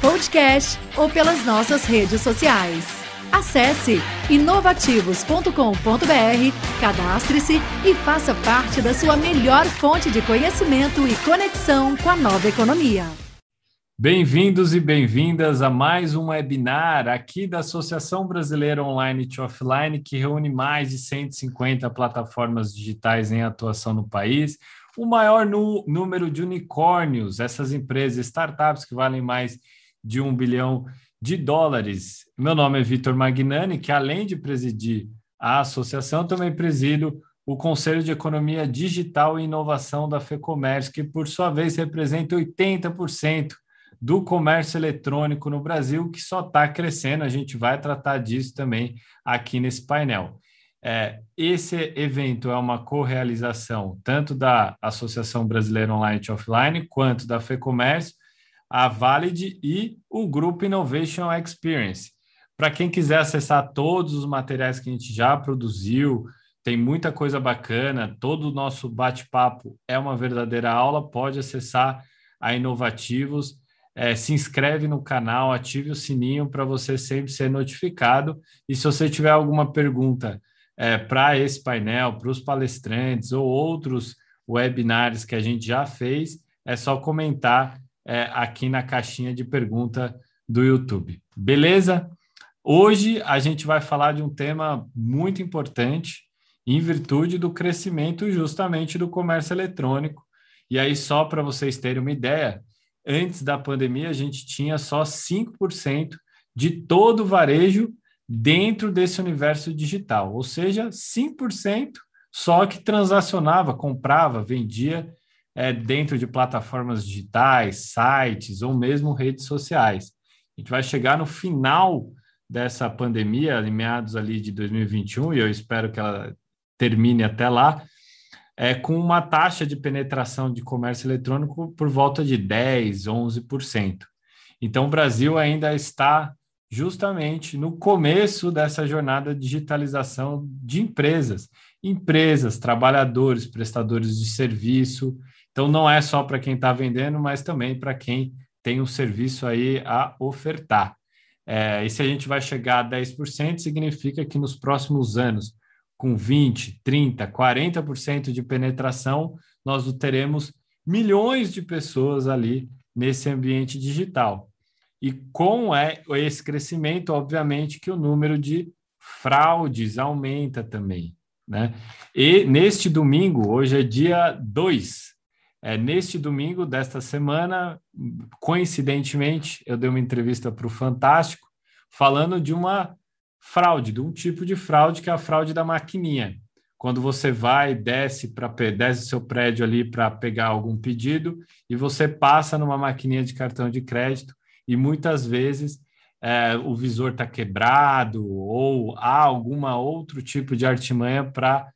podcast ou pelas nossas redes sociais. Acesse inovativos.com.br, cadastre-se e faça parte da sua melhor fonte de conhecimento e conexão com a nova economia. Bem-vindos e bem-vindas a mais um webinar aqui da Associação Brasileira Online to Offline, que reúne mais de 150 plataformas digitais em atuação no país, o maior número de unicórnios, essas empresas, startups que valem mais de um bilhão de dólares. Meu nome é Vitor Magnani, que além de presidir a associação, também presido o Conselho de Economia Digital e Inovação da FEComércio, que por sua vez representa 80% do comércio eletrônico no Brasil, que só está crescendo. A gente vai tratar disso também aqui nesse painel. É, esse evento é uma co-realização tanto da Associação Brasileira Online e Offline quanto da FEComércio, a Valid e o Grupo Innovation Experience. Para quem quiser acessar todos os materiais que a gente já produziu, tem muita coisa bacana, todo o nosso bate-papo é uma verdadeira aula, pode acessar a Inovativos é, se inscreve no canal, ative o sininho para você sempre ser notificado. E se você tiver alguma pergunta é, para esse painel, para os palestrantes ou outros webinars que a gente já fez, é só comentar é, aqui na caixinha de pergunta do YouTube. Beleza? Hoje a gente vai falar de um tema muito importante em virtude do crescimento justamente do comércio eletrônico. E aí, só para vocês terem uma ideia, antes da pandemia, a gente tinha só 5% de todo o varejo dentro desse universo digital, ou seja, 5% só que transacionava, comprava, vendia é, dentro de plataformas digitais, sites ou mesmo redes sociais. A gente vai chegar no final dessa pandemia, em meados ali de 2021, e eu espero que ela termine até lá, é, com uma taxa de penetração de comércio eletrônico por volta de 10, 11%. Então, o Brasil ainda está justamente no começo dessa jornada de digitalização de empresas, empresas, trabalhadores, prestadores de serviço. Então, não é só para quem está vendendo, mas também para quem tem um serviço aí a ofertar. É, e se a gente vai chegar a 10%, significa que nos próximos anos com 20, 30, 40% de penetração, nós teremos milhões de pessoas ali nesse ambiente digital. E com é, esse crescimento, obviamente, que o número de fraudes aumenta também. Né? E neste domingo, hoje é dia 2, é, neste domingo desta semana, coincidentemente, eu dei uma entrevista para o Fantástico, falando de uma fraude, de um tipo de fraude que é a fraude da maquininha. Quando você vai, desce para desce seu prédio ali para pegar algum pedido e você passa numa maquininha de cartão de crédito e muitas vezes é, o visor está quebrado ou há alguma outro tipo de artimanha para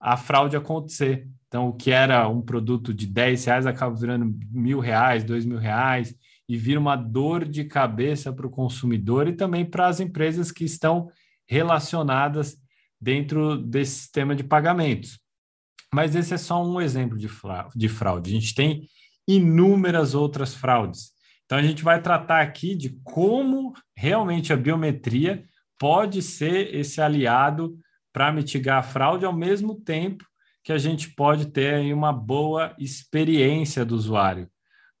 a fraude acontecer. Então, o que era um produto de 10 reais acaba virando mil reais, dois mil reais, e vira uma dor de cabeça para o consumidor e também para as empresas que estão relacionadas dentro desse sistema de pagamentos. Mas esse é só um exemplo de fraude. A gente tem inúmeras outras fraudes. Então, a gente vai tratar aqui de como realmente a biometria pode ser esse aliado para mitigar a fraude, ao mesmo tempo que a gente pode ter uma boa experiência do usuário.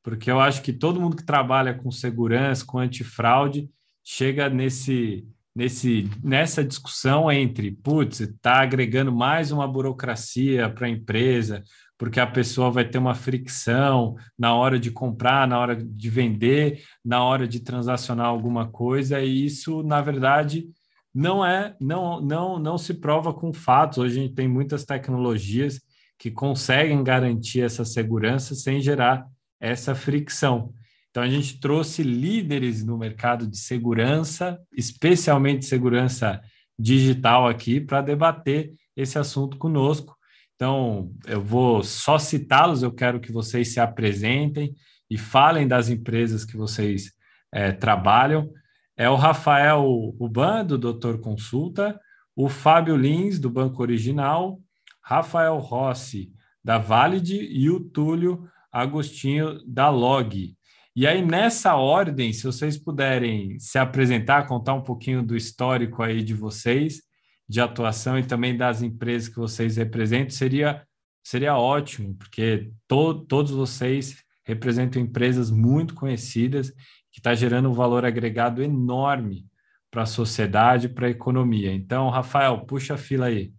Porque eu acho que todo mundo que trabalha com segurança, com antifraude, chega nesse, nesse, nessa discussão entre, putz, está agregando mais uma burocracia para a empresa, porque a pessoa vai ter uma fricção na hora de comprar, na hora de vender, na hora de transacionar alguma coisa, e isso, na verdade, não é, não, não, não se prova com fatos. Hoje a gente tem muitas tecnologias que conseguem garantir essa segurança sem gerar essa fricção. Então, a gente trouxe líderes no mercado de segurança, especialmente segurança digital aqui, para debater esse assunto conosco. Então, eu vou só citá-los, eu quero que vocês se apresentem e falem das empresas que vocês é, trabalham. É o Rafael Uban, do Doutor Consulta, o Fábio Lins, do Banco Original, Rafael Rossi, da Valid, e o Túlio Agostinho, da Log. E aí, nessa ordem, se vocês puderem se apresentar, contar um pouquinho do histórico aí de vocês, de atuação e também das empresas que vocês representam, seria, seria ótimo, porque to, todos vocês representam empresas muito conhecidas que está gerando um valor agregado enorme para a sociedade, para a economia. Então, Rafael, puxa a fila aí.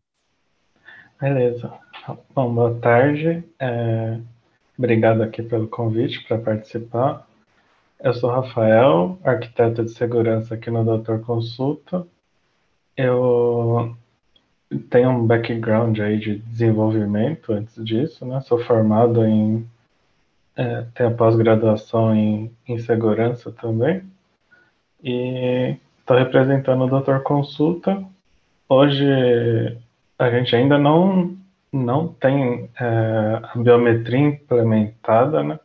Beleza. Bom, boa tarde. É... Obrigado aqui pelo convite para participar. Eu sou Rafael, arquiteto de segurança aqui no Doutor Consulta. Eu tenho um background aí de desenvolvimento antes disso, né? Sou formado em é, tenho pós-graduação em, em segurança também. E estou representando o Doutor Consulta. Hoje a gente ainda não, não tem é, a biometria implementada né,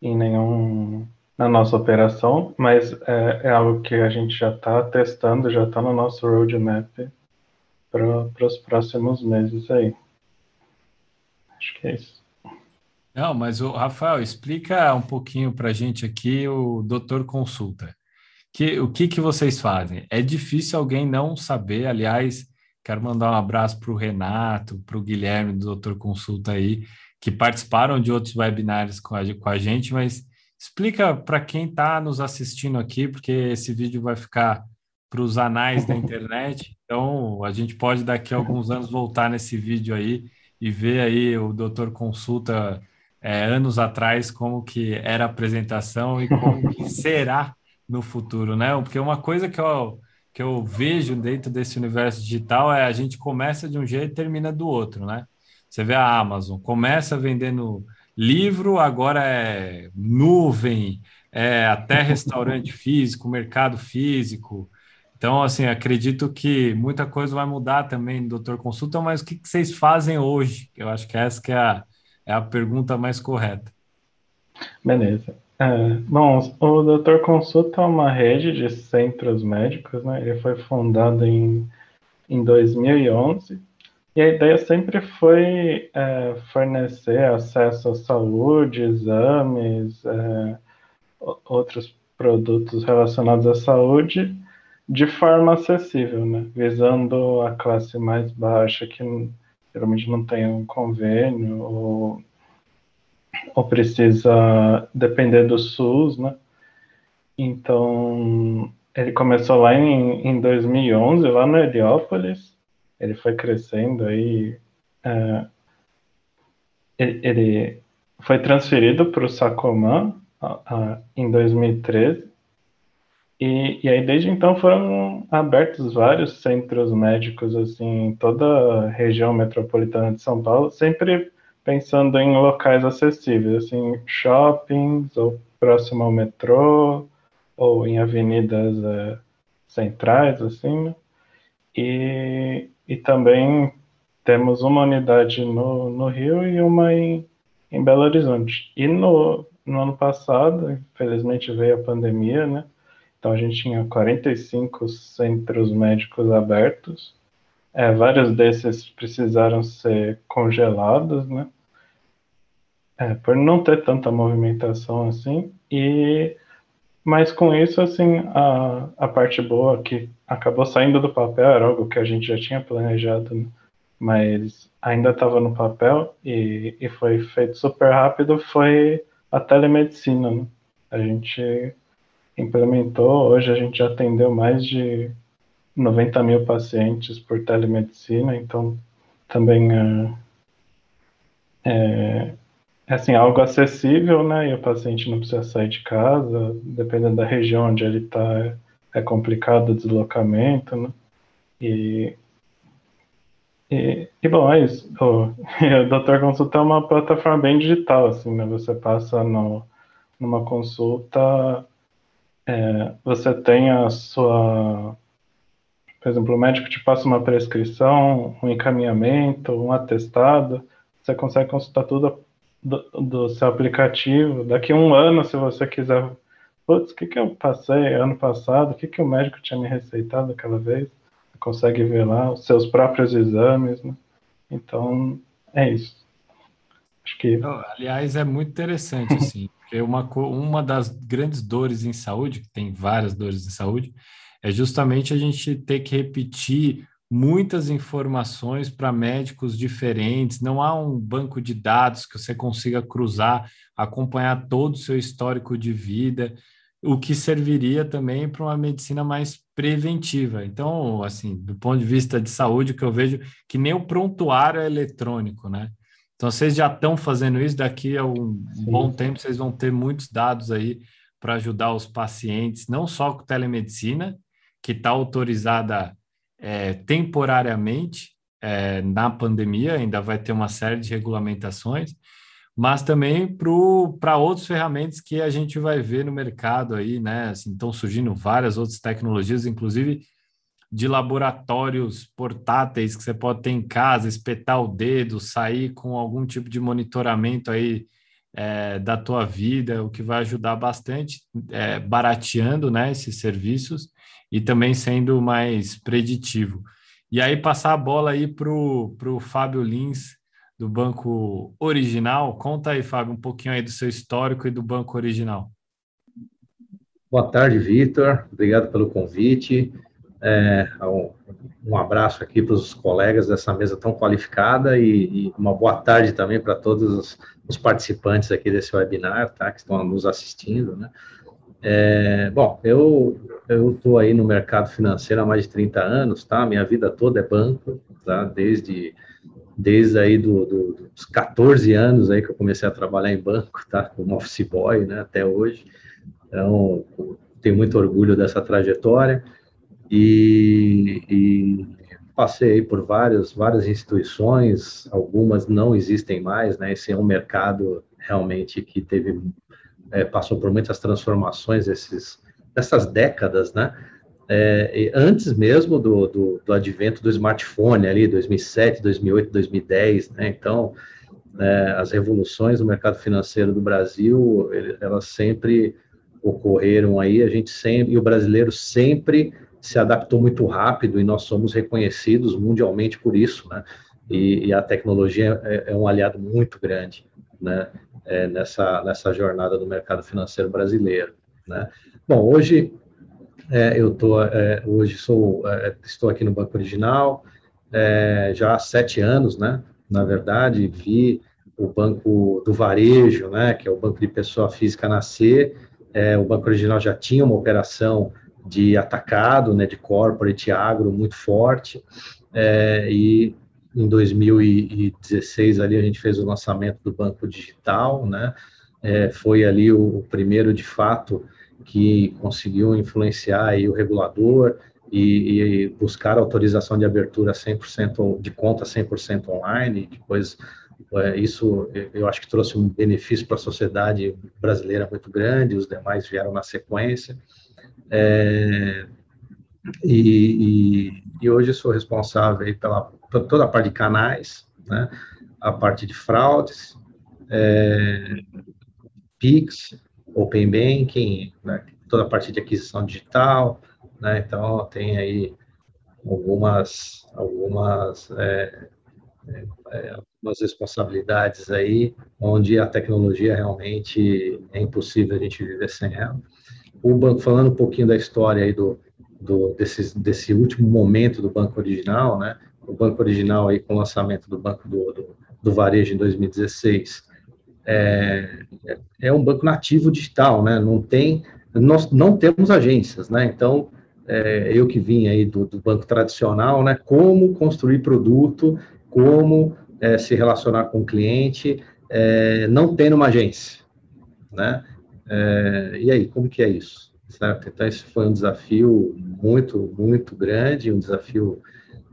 em nenhum na nossa operação, mas é, é algo que a gente já está testando, já está no nosso roadmap para os próximos meses aí. Acho que é isso. Não, mas o Rafael, explica um pouquinho para a gente aqui o Doutor Consulta. Que, o que, que vocês fazem? É difícil alguém não saber, aliás, quero mandar um abraço para o Renato, para o Guilherme do Doutor Consulta aí, que participaram de outros webinários com a, com a gente, mas explica para quem está nos assistindo aqui, porque esse vídeo vai ficar para os anais da internet, então a gente pode daqui a alguns anos voltar nesse vídeo aí e ver aí o Doutor Consulta é, anos atrás como que era a apresentação e como que será no futuro, né? Porque uma coisa que eu, que eu vejo dentro desse universo digital é a gente começa de um jeito e termina do outro, né? Você vê a Amazon, começa vendendo livro, agora é nuvem, é até restaurante físico, mercado físico. Então, assim, acredito que muita coisa vai mudar também, doutor Consulta, mas o que, que vocês fazem hoje? Eu acho que essa que é a, é a pergunta mais correta. Beleza. É, bom, o Doutor Consulta é uma rede de centros médicos, né? Ele foi fundado em, em 2011 e a ideia sempre foi é, fornecer acesso à saúde, exames, é, outros produtos relacionados à saúde de forma acessível, né? Visando a classe mais baixa que geralmente não tem um convênio ou, ou precisa depender do SUS, né? Então, ele começou lá em, em 2011, lá no Heliópolis, ele foi crescendo aí, é, ele, foi transferido para o Sacomã em 2013, e, e, aí, desde então, foram abertos vários centros médicos, assim, em toda a região metropolitana de São Paulo, sempre pensando em locais acessíveis, assim, shoppings, ou próximo ao metrô, ou em avenidas é, centrais, assim, né? e, e também temos uma unidade no, no Rio e uma em, em Belo Horizonte. E no, no ano passado, infelizmente veio a pandemia, né? Então a gente tinha 45 centros médicos abertos. É, vários desses precisaram ser congelados, né? É, por não ter tanta movimentação assim. E mas com isso, assim, a, a parte boa que acabou saindo do papel era algo que a gente já tinha planejado, né? mas ainda estava no papel e, e foi feito super rápido, foi a telemedicina. Né? A gente implementou. Hoje a gente já atendeu mais de 90 mil pacientes por telemedicina, então também é, é, é assim, algo acessível, né? E o paciente não precisa sair de casa, dependendo da região onde ele está, é complicado o deslocamento, né? E, e, e, bom, é isso. O, o Doutor Consulta é uma plataforma bem digital, assim, né? Você passa no, numa consulta, é, você tem a sua. Por exemplo, o médico te passa uma prescrição, um encaminhamento, um atestado, você consegue consultar tudo do, do seu aplicativo. Daqui a um ano, se você quiser. Putz, o que, que eu passei ano passado? O que, que o médico tinha me receitado aquela vez? Você consegue ver lá os seus próprios exames, né? Então, é isso. Acho que. Aliás, é muito interessante, assim, porque uma, uma das grandes dores em saúde, que tem várias dores em saúde, é justamente a gente ter que repetir muitas informações para médicos diferentes, não há um banco de dados que você consiga cruzar, acompanhar todo o seu histórico de vida, o que serviria também para uma medicina mais preventiva. Então, assim, do ponto de vista de saúde, o que eu vejo que nem o prontuário é eletrônico, né? Então, vocês já estão fazendo isso, daqui a um Sim. bom tempo vocês vão ter muitos dados aí para ajudar os pacientes, não só com telemedicina, que está autorizada é, temporariamente é, na pandemia, ainda vai ter uma série de regulamentações, mas também para outras ferramentas que a gente vai ver no mercado aí, né? Assim, estão surgindo várias outras tecnologias, inclusive de laboratórios portáteis que você pode ter em casa, espetar o dedo, sair com algum tipo de monitoramento aí é, da tua vida, o que vai ajudar bastante, é, barateando né, esses serviços e também sendo mais preditivo. E aí passar a bola aí para o Fábio Lins, do Banco Original. Conta aí, Fábio, um pouquinho aí do seu histórico e do Banco Original. Boa tarde, Vitor. Obrigado pelo convite. É, um, abraço aqui para os colegas dessa mesa tão qualificada e, e uma boa tarde também para todos os, os, participantes aqui desse webinar, tá, que estão nos assistindo, né? É, bom, eu estou aí no mercado financeiro há mais de 30 anos, tá? Minha vida toda é banco, tá? Desde desde aí do, do, dos 14 anos aí que eu comecei a trabalhar em banco, tá? Como office boy, né? Até hoje. Então, tenho muito orgulho dessa trajetória e, e passei por várias várias instituições, algumas não existem mais, né? Esse é um mercado realmente que teve é, passou por muitas transformações esses dessas décadas, né? É, antes mesmo do, do, do, advento do smartphone ali, 2007, 2008, 2010, né? Então, é, as revoluções no mercado financeiro do Brasil, elas sempre ocorreram aí, a gente sempre, e o brasileiro sempre se adaptou muito rápido e nós somos reconhecidos mundialmente por isso, né? E, e a tecnologia é, é, um aliado muito grande, né? É, nessa, nessa jornada do mercado financeiro brasileiro, né? Bom, hoje é, eu tô, é, hoje sou, é, estou aqui no Banco Original é, já há sete anos, né? Na verdade, vi o Banco do Varejo, né? Que é o Banco de Pessoa Física nascer. O Banco Original já tinha uma operação de atacado, né? De corporate agro muito forte é, e em 2016 ali a gente fez o lançamento do Banco Digital, né? foi ali o, o primeiro de fato que conseguiu influenciar aí o regulador e, e buscar autorização de abertura 100% de conta 100% online, depois é, isso eu acho que trouxe um benefício para a sociedade brasileira muito grande, os demais vieram na sequência. É, e, e, e, hoje sou responsável pela, toda a parte de canais, né, a parte de fraudes, é, PIX, Open Banking, né, toda a parte de aquisição digital, né, então tem aí algumas, algumas, é, é, é, algumas responsabilidades aí, onde a tecnologia realmente é impossível a gente viver sem ela. O banco, falando um pouquinho da história aí do, do desse, desse último momento do banco original, né, o banco original aí com o lançamento do banco do, do, do varejo em 2016, é, é um banco nativo digital, né? Não tem, nós não temos agências, né? Então, é, eu que vim aí do, do, banco tradicional, né? Como construir produto, como é, se relacionar com o cliente, é, não tendo uma agência, né? É, e aí, como que é isso? Certo? Então, esse foi um desafio muito, muito grande, um desafio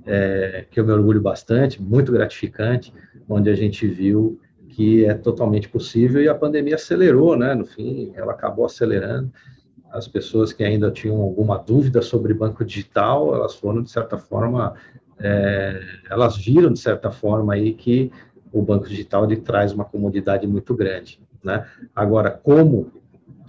é, que eu me orgulho bastante, muito gratificante, onde a gente viu que é totalmente possível e a pandemia acelerou, né? No fim, ela acabou acelerando. As pessoas que ainda tinham alguma dúvida sobre banco digital, elas foram, de certa forma, é, elas viram, de certa forma, aí que o banco digital ele traz uma comodidade muito grande, né? Agora, como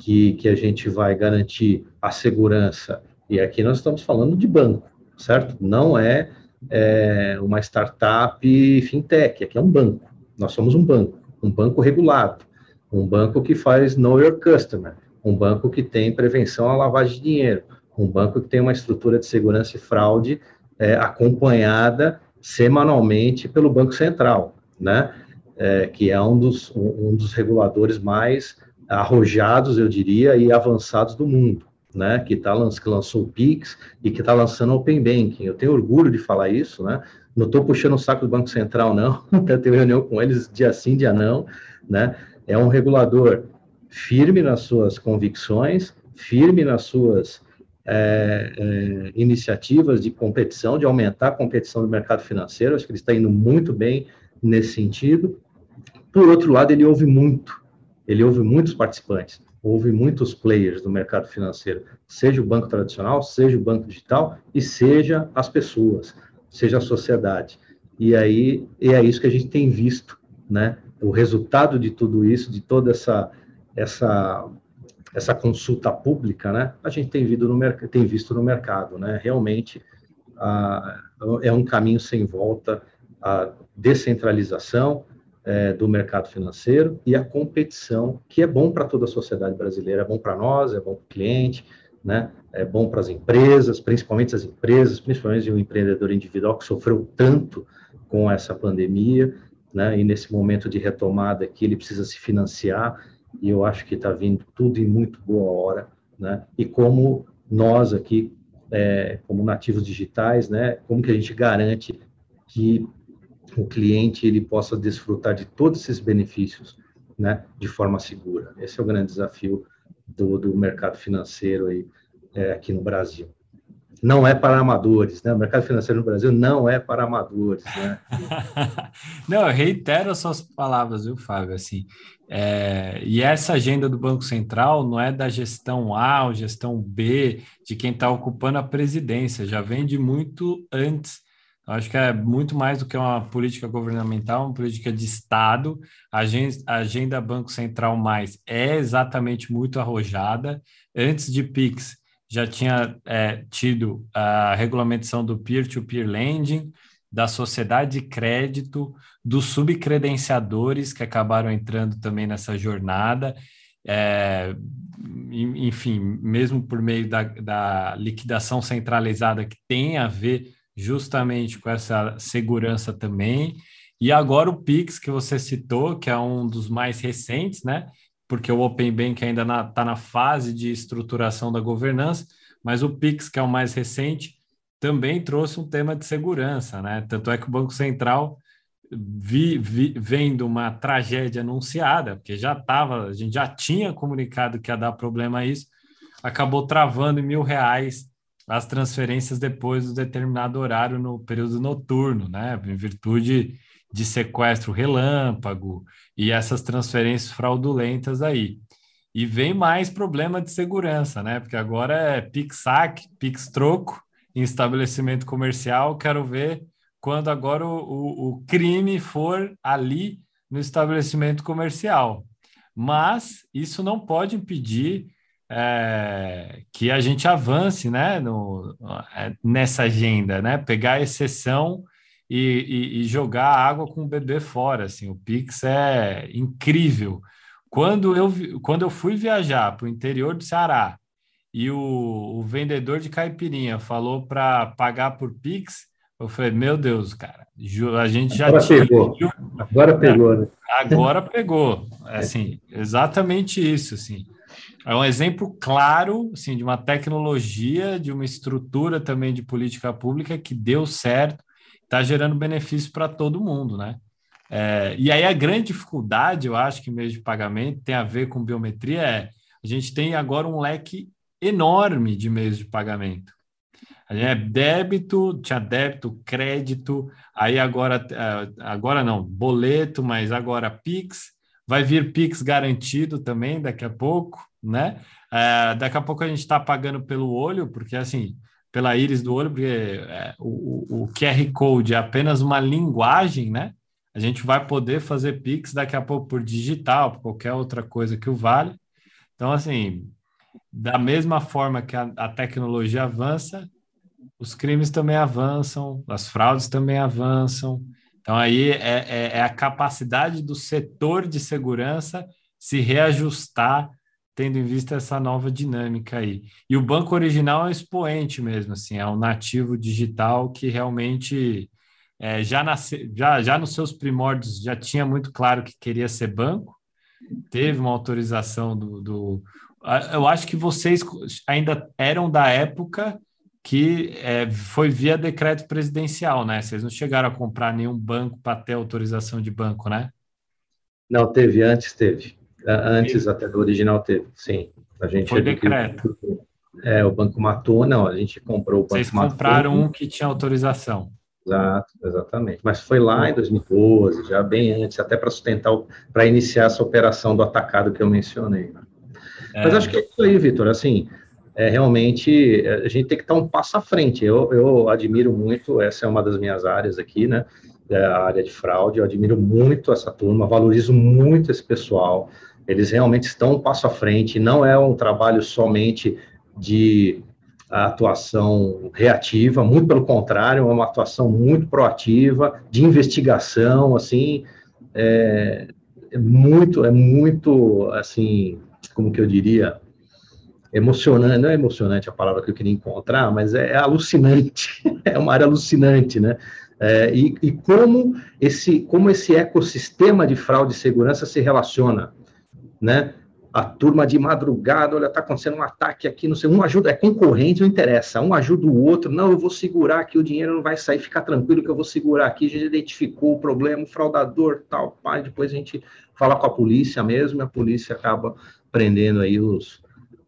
que, que a gente vai garantir a segurança? E aqui nós estamos falando de banco, certo? Não é, é uma startup fintech, aqui é um banco. Nós somos um banco, um banco regulado, um banco que faz know your customer, um banco que tem prevenção à lavagem de dinheiro, um banco que tem uma estrutura de segurança e fraude é, acompanhada semanalmente pelo Banco Central, né? É, que é um dos, um dos reguladores mais arrojados, eu diria, e avançados do mundo, né? Que, tá, que lançou o Pix e que está lançando o Open Banking. Eu tenho orgulho de falar isso, né? Não estou puxando o saco do Banco Central, não. Eu tenho reunião com eles dia sim, dia não, né? É um regulador firme nas suas convicções, firme nas suas é, é, iniciativas de competição, de aumentar a competição do mercado financeiro. Acho que ele está indo muito bem nesse sentido. Por outro lado, ele ouve muito, ele ouve muitos participantes, ouve muitos players do mercado financeiro, seja o banco tradicional, seja o banco digital e seja as pessoas seja a sociedade. E aí é isso que a gente tem visto, né? O resultado de tudo isso, de toda essa essa essa consulta pública, né? A gente tem visto no mercado, tem visto no mercado, né? Realmente é um caminho sem volta a descentralização é, do mercado financeiro e a competição, que é bom para toda a sociedade brasileira, é bom para nós, é bom para o cliente, né? É bom para as empresas, principalmente as empresas, principalmente o empreendedor individual que sofreu tanto com essa pandemia, né? E nesse momento de retomada que ele precisa se financiar e eu acho que está vindo tudo em muito boa hora, né? E como nós aqui, é, como nativos digitais, né? Como que a gente garante que o cliente ele possa desfrutar de todos esses benefícios, né? De forma segura. Esse é o grande desafio do, do mercado financeiro aí, é, aqui no Brasil. Não é para amadores, né? O mercado financeiro no Brasil não é para amadores, né? não, eu reitero as suas palavras, viu, Fábio? Assim, é, e essa agenda do Banco Central não é da gestão A ou gestão B, de quem está ocupando a presidência, já vem de muito antes Acho que é muito mais do que uma política governamental, uma política de Estado. A agenda Banco Central Mais é exatamente muito arrojada. Antes de PIX, já tinha é, tido a regulamentação do peer-to-peer -peer lending, da sociedade de crédito, dos subcredenciadores que acabaram entrando também nessa jornada. É, enfim, mesmo por meio da, da liquidação centralizada que tem a ver justamente com essa segurança também. E agora o Pix, que você citou, que é um dos mais recentes, né? Porque o Open Bank ainda está na, tá na fase de estruturação da governança, mas o Pix, que é o mais recente, também trouxe um tema de segurança, né? Tanto é que o Banco Central, vi, vi, vendo uma tragédia anunciada, porque já estava, a gente já tinha comunicado que ia dar problema a isso, acabou travando em mil reais as transferências depois do determinado horário no período noturno, né? Em virtude de sequestro relâmpago e essas transferências fraudulentas aí. E vem mais problema de segurança, né? Porque agora é Pix-saque, Pix-troco em estabelecimento comercial. Quero ver quando agora o, o, o crime for ali no estabelecimento comercial. Mas isso não pode impedir é, que a gente avance né, no, é, nessa agenda, né? Pegar a exceção e, e, e, jogar água com o bebê fora. Assim, o Pix é incrível. Quando eu, quando eu fui viajar para o interior do Ceará e o, o vendedor de caipirinha falou para pagar por Pix, eu falei, meu Deus, cara, a gente já Agora tinha... pegou. Agora pegou, né? Agora pegou. Assim, exatamente isso, assim. É um exemplo claro assim, de uma tecnologia, de uma estrutura também de política pública que deu certo, está gerando benefício para todo mundo, né? É, e aí a grande dificuldade, eu acho que meio de pagamento tem a ver com biometria, é a gente tem agora um leque enorme de meios de pagamento. É débito, tinha débito, crédito, aí agora, é, agora não, boleto, mas agora Pix, vai vir Pix garantido também daqui a pouco, né? É, daqui a pouco a gente está pagando pelo olho, porque assim, pela íris do olho, porque é, o, o QR Code é apenas uma linguagem, né? A gente vai poder fazer Pix daqui a pouco por digital, por qualquer outra coisa que o vale. Então, assim, da mesma forma que a, a tecnologia avança, os crimes também avançam, as fraudes também avançam. Então, aí é, é, é, a capacidade do setor de segurança se reajustar, tendo em vista essa nova dinâmica aí. E o banco original é um expoente mesmo, assim, é um nativo digital que realmente é, já, nasce, já, já nos seus primórdios já tinha muito claro que queria ser banco, teve uma autorização do, do eu acho que vocês ainda eram da época que é, foi via decreto presidencial, né? Vocês não chegaram a comprar nenhum banco para ter autorização de banco, né? Não, teve, antes teve. Antes até do original teve, sim. A gente foi decreto. É, o banco matou, não, a gente comprou o banco Vocês compraram matou. um que tinha autorização. Exato, exatamente. Mas foi lá em 2012, já bem antes, até para sustentar, para iniciar essa operação do atacado que eu mencionei. Né? É. Mas acho que é isso aí, Vitor. Assim, é, realmente a gente tem que estar um passo à frente. Eu, eu admiro muito, essa é uma das minhas áreas aqui, né? É a área de fraude, eu admiro muito essa turma, valorizo muito esse pessoal. Eles realmente estão um passo à frente, não é um trabalho somente de atuação reativa, muito pelo contrário, é uma atuação muito proativa, de investigação, assim, é, é muito, é muito, assim, como que eu diria, emocionante, não é emocionante a palavra que eu queria encontrar, mas é, é alucinante, é uma área alucinante, né? É, e, e, como esse como esse ecossistema de fraude e segurança se relaciona, né? A turma de madrugada, olha, está acontecendo um ataque aqui, não sei, um ajuda, é concorrente, não interessa, um ajuda o outro, não, eu vou segurar aqui, o dinheiro não vai sair, fica tranquilo que eu vou segurar aqui, a gente identificou o problema, o fraudador, tal, pai, depois a gente fala com a polícia mesmo, a polícia acaba prendendo aí os,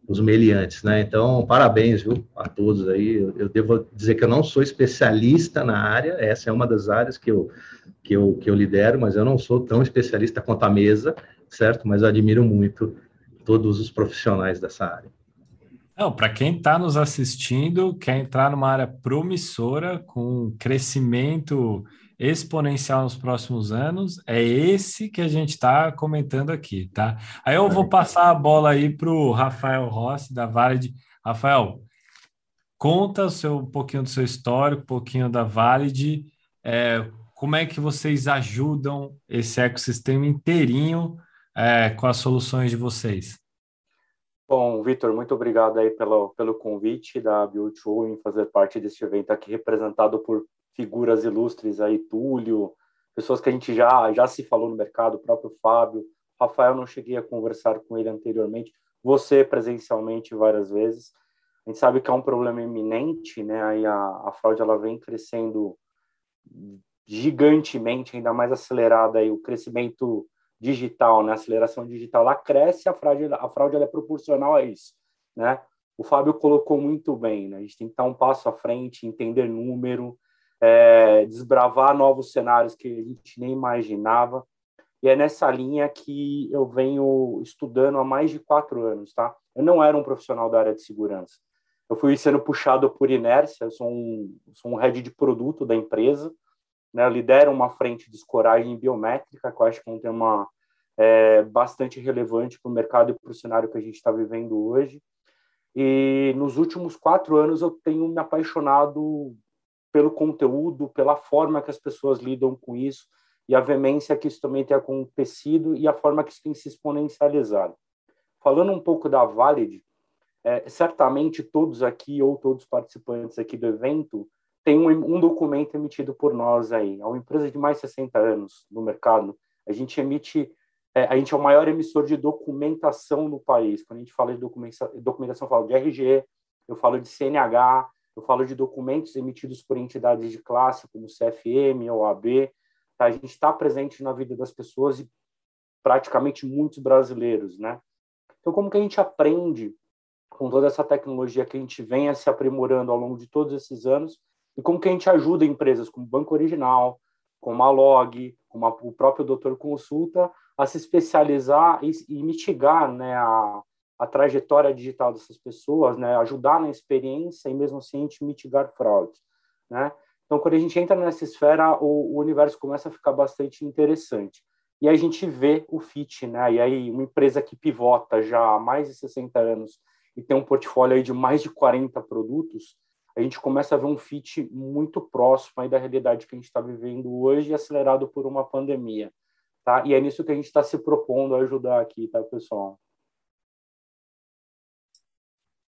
os meliantes, né? Então, parabéns, viu, a todos aí. Eu, eu, devo dizer que eu não sou especialista na área, essa é uma das áreas que eu, que eu, que eu lidero, mas eu não sou tão especialista quanto a mesa, certo? Mas eu admiro muito todos os profissionais dessa área. Não, para quem está nos assistindo, quer entrar numa área promissora, com crescimento exponencial nos próximos anos, é esse que a gente está comentando aqui, tá? Aí eu vou passar a bola aí para o Rafael Rossi, da Valid. Rafael, conta o seu, um pouquinho do seu histórico, um pouquinho da Valid, é, como é que vocês ajudam esse ecossistema inteirinho é, com as soluções de vocês? Bom, Vitor, muito obrigado aí pelo, pelo convite da Build em fazer parte deste evento aqui, representado por figuras ilustres aí, Túlio, pessoas que a gente já, já se falou no mercado, o próprio Fábio, Rafael, não cheguei a conversar com ele anteriormente, você presencialmente várias vezes. A gente sabe que é um problema iminente, né? Aí a, a fraude ela vem crescendo gigantemente, ainda mais acelerada aí o crescimento digital, né? A aceleração digital ela cresce, a fraude a fraude é proporcional a isso, né? O Fábio colocou muito bem, né? A gente tem que estar um passo à frente, entender número, é, desbravar novos cenários que a gente nem imaginava. E é nessa linha que eu venho estudando há mais de quatro anos, tá? Eu não era um profissional da área de segurança. Eu fui sendo puxado por inércia, eu sou um, sou um head de produto da empresa, né? Eu lidero uma frente de escoragem biométrica, que eu acho que é um tema é, bastante relevante para o mercado e para o cenário que a gente está vivendo hoje. E nos últimos quatro anos eu tenho me apaixonado pelo conteúdo, pela forma que as pessoas lidam com isso e a veemência que isso também tem acontecido e a forma que isso tem se exponencializado. Falando um pouco da Valid, é, certamente todos aqui ou todos os participantes aqui do evento têm um, um documento emitido por nós aí. É uma empresa de mais de 60 anos no mercado. A gente emite é, a gente é o maior emissor de documentação no país. Quando a gente fala de documentação, documentação eu falo de RG, eu falo de CNH, eu falo de documentos emitidos por entidades de classe, como CFM, OAB. Tá? A gente está presente na vida das pessoas e praticamente muitos brasileiros, né? Então, como que a gente aprende com toda essa tecnologia que a gente venha se aprimorando ao longo de todos esses anos e como que a gente ajuda empresas como Banco Original, como a Log, como a, o próprio Doutor Consulta, a se especializar e, e mitigar né, a, a trajetória digital dessas pessoas, né, ajudar na experiência e mesmo assim mitigar fraudes, né? Então, quando a gente entra nessa esfera, o, o universo começa a ficar bastante interessante. E a gente vê o fit, né? E aí uma empresa que pivota já há mais de 60 anos e tem um portfólio aí de mais de 40 produtos, a gente começa a ver um fit muito próximo aí da realidade que a gente está vivendo hoje, acelerado por uma pandemia, tá? E é nisso que a gente está se propondo a ajudar aqui, tá, pessoal?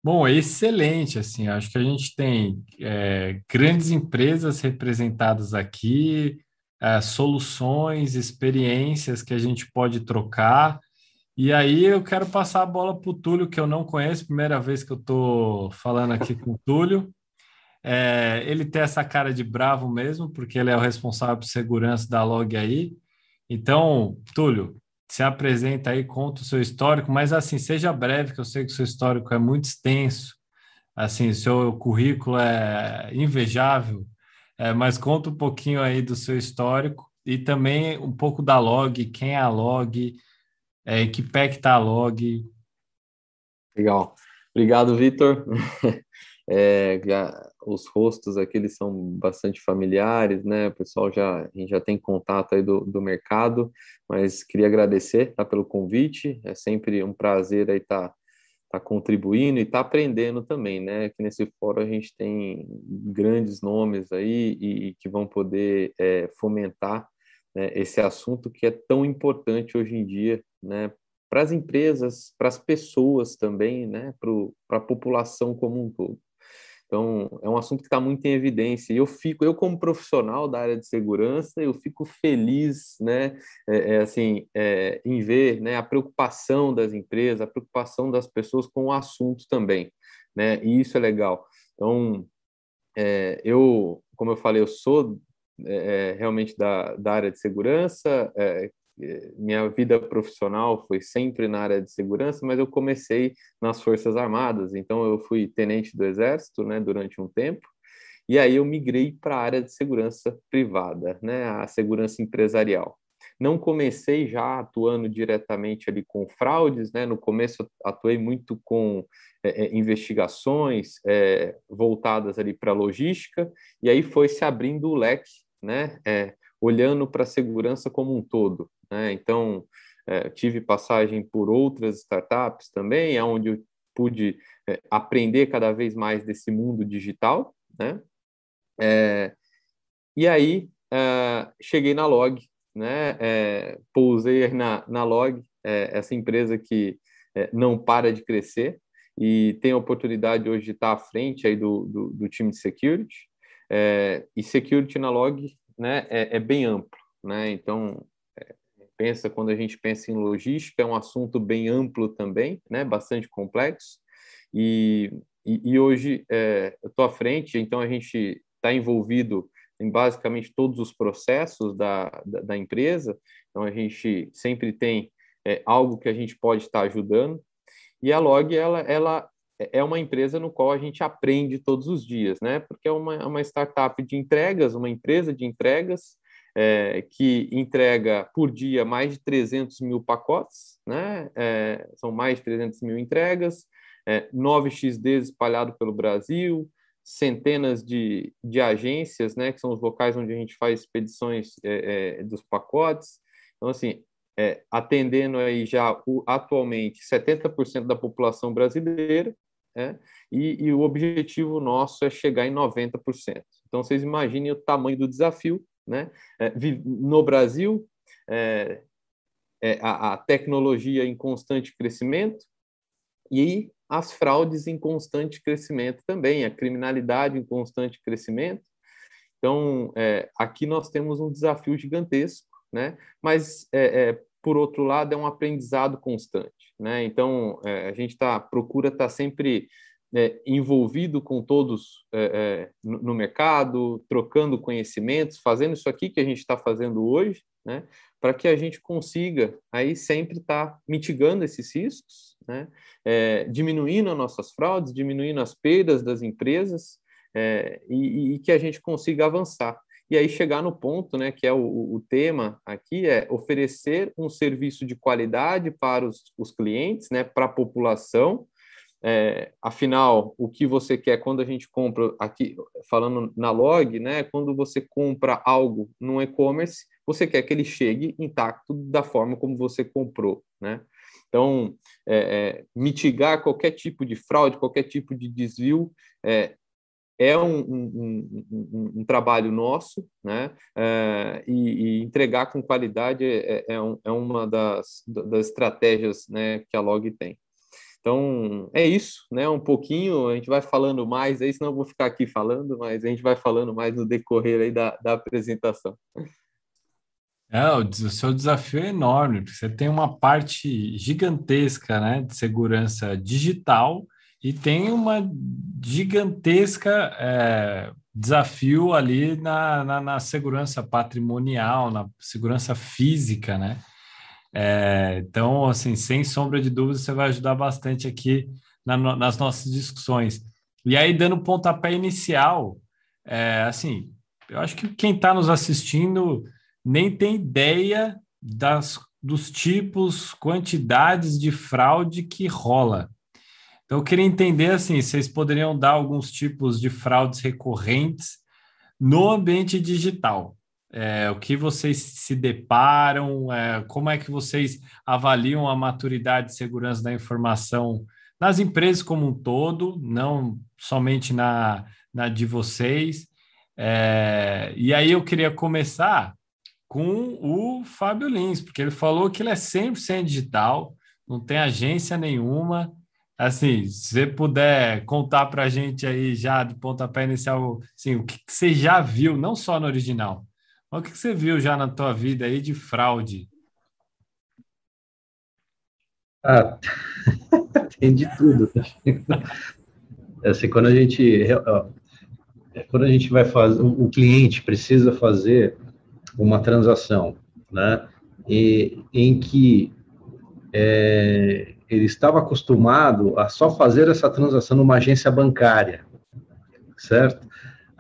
Bom, excelente, assim, acho que a gente tem é, grandes empresas representadas aqui, é, soluções, experiências que a gente pode trocar, e aí eu quero passar a bola para o Túlio, que eu não conheço, primeira vez que eu estou falando aqui com o Túlio, é, ele tem essa cara de bravo mesmo, porque ele é o responsável por segurança da log aí, então, Túlio, se apresenta aí, conta o seu histórico, mas assim, seja breve, que eu sei que o seu histórico é muito extenso, assim, seu currículo é invejável, é, mas conta um pouquinho aí do seu histórico e também um pouco da log, quem é a log, é, que pé que tá a log. Legal. Obrigado, Vitor. É, já, os rostos aqui eles são bastante familiares, né? O pessoal já, a gente já tem contato aí do, do mercado, mas queria agradecer tá, pelo convite. É sempre um prazer aí estar tá, tá contribuindo e estar tá aprendendo também, né? Que nesse fórum a gente tem grandes nomes aí e, e que vão poder é, fomentar né, esse assunto que é tão importante hoje em dia, né? Para as empresas, para as pessoas também, né? Para a população como um todo. Então, é um assunto que está muito em evidência. E eu fico, eu como profissional da área de segurança, eu fico feliz, né, é, é, assim, é, em ver, né, a preocupação das empresas, a preocupação das pessoas com o assunto também, né, e isso é legal. Então, é, eu, como eu falei, eu sou é, é, realmente da, da área de segurança, minha vida profissional foi sempre na área de segurança, mas eu comecei nas Forças Armadas, então eu fui tenente do Exército, né, durante um tempo, e aí eu migrei para a área de segurança privada, né, a segurança empresarial. Não comecei já atuando diretamente ali com fraudes, né? No começo atuei muito com é, é investigações é, voltadas ali para logística, e aí foi se abrindo o leque, né? É, olhando para a segurança como um todo. Né? Então, é, tive passagem por outras startups também, onde eu pude é, aprender cada vez mais desse mundo digital. Né? É, e aí, é, cheguei na Log, né? É, pousei na, na Log, é, essa empresa que não para de crescer e tem a oportunidade hoje de estar à frente aí do, do, do time de security. e security na Log né, é, é bem amplo. Né? Então, pensa quando a gente pensa em logística, é um assunto bem amplo também, né, bastante complexo. E, e, e hoje é, eu estou à frente, então a gente está envolvido em basicamente todos os processos da, da, da empresa. Então a gente sempre tem é, algo que a gente pode estar ajudando. E a Log ela, ela é uma empresa no qual a gente aprende todos os dias, né? Porque é uma, uma startup de entregas, uma empresa de entregas é, que entrega por dia mais de 300 mil pacotes, né? É, são mais de 300 mil entregas, é, 9XDs espalhados pelo Brasil, centenas de, de agências, né, que são os locais onde a gente faz expedições é, é, dos pacotes. Então, assim, é, atendendo aí já o, atualmente 70% da população brasileira, né, e, e, o objetivo nosso é chegar em 90%. Então, vocês imaginem o tamanho do desafio, né? É, no Brasil, é, é, a, a tecnologia em constante crescimento e as fraudes em constante crescimento também, a criminalidade em constante crescimento. Então, é, aqui nós temos um desafio gigantesco, né? mas, é, é, por outro lado, é um aprendizado constante. Né? Então, a gente tá, procura estar tá sempre é, envolvido com todos é, é, no, mercado, trocando conhecimentos, fazendo isso aqui que a gente está fazendo hoje, né, para que a gente consiga aí sempre estar tá mitigando esses riscos né? É, diminuindo nossas fraudes, diminuindo as perdas das empresas é, e, e, que a gente consiga avançar. E aí chegar no ponto, né, que é o, o tema aqui, é oferecer um serviço de qualidade para os, os clientes, né, para a população, é, afinal, o que você quer quando a gente compra aqui, falando na log, né? Quando você compra algo no e-commerce, você quer que ele chegue intacto da forma como você comprou, né? Então, é, é, mitigar qualquer tipo de fraude, qualquer tipo de desvio, é, é um, um, um, um, trabalho nosso, né? É, e, e, entregar com qualidade é, é, é uma das, das estratégias né, que a Log tem. Então, é isso, né? Um pouquinho, a gente vai falando mais aí, senão eu vou ficar aqui falando, mas a gente vai falando mais no decorrer aí da, da apresentação. É, o, seu desafio é enorme, porque você tem uma parte gigantesca né, de segurança digital e tem uma gigantesca é, desafio ali na, na, na, segurança patrimonial, na segurança física, né? É, então, assim, sem sombra de dúvida, você vai ajudar bastante aqui na, nas nossas discussões. E aí, dando pontapé inicial, é, assim, eu acho que quem está nos assistindo nem tem ideia das, dos tipos, quantidades de fraude que rola. Então, eu queria entender, assim, vocês poderiam dar alguns tipos de fraudes recorrentes no ambiente digital é, o que vocês se deparam, é, como é que vocês avaliam a maturidade de segurança da informação nas empresas como um todo, não somente na, na de vocês. É, e aí eu queria começar com o Fábio Lins, porque ele falou que ele é 100% digital, não tem agência nenhuma. Assim, se você puder contar para a gente aí já de pontapé inicial, assim, o que, que você já viu, não só no original, o que você viu já na tua vida aí de fraude? Ah, tem de tudo. Assim, quando a gente quando a gente vai fazer, o cliente precisa fazer uma transação, né, e, em que é, ele estava acostumado a só fazer essa transação numa agência bancária, certo?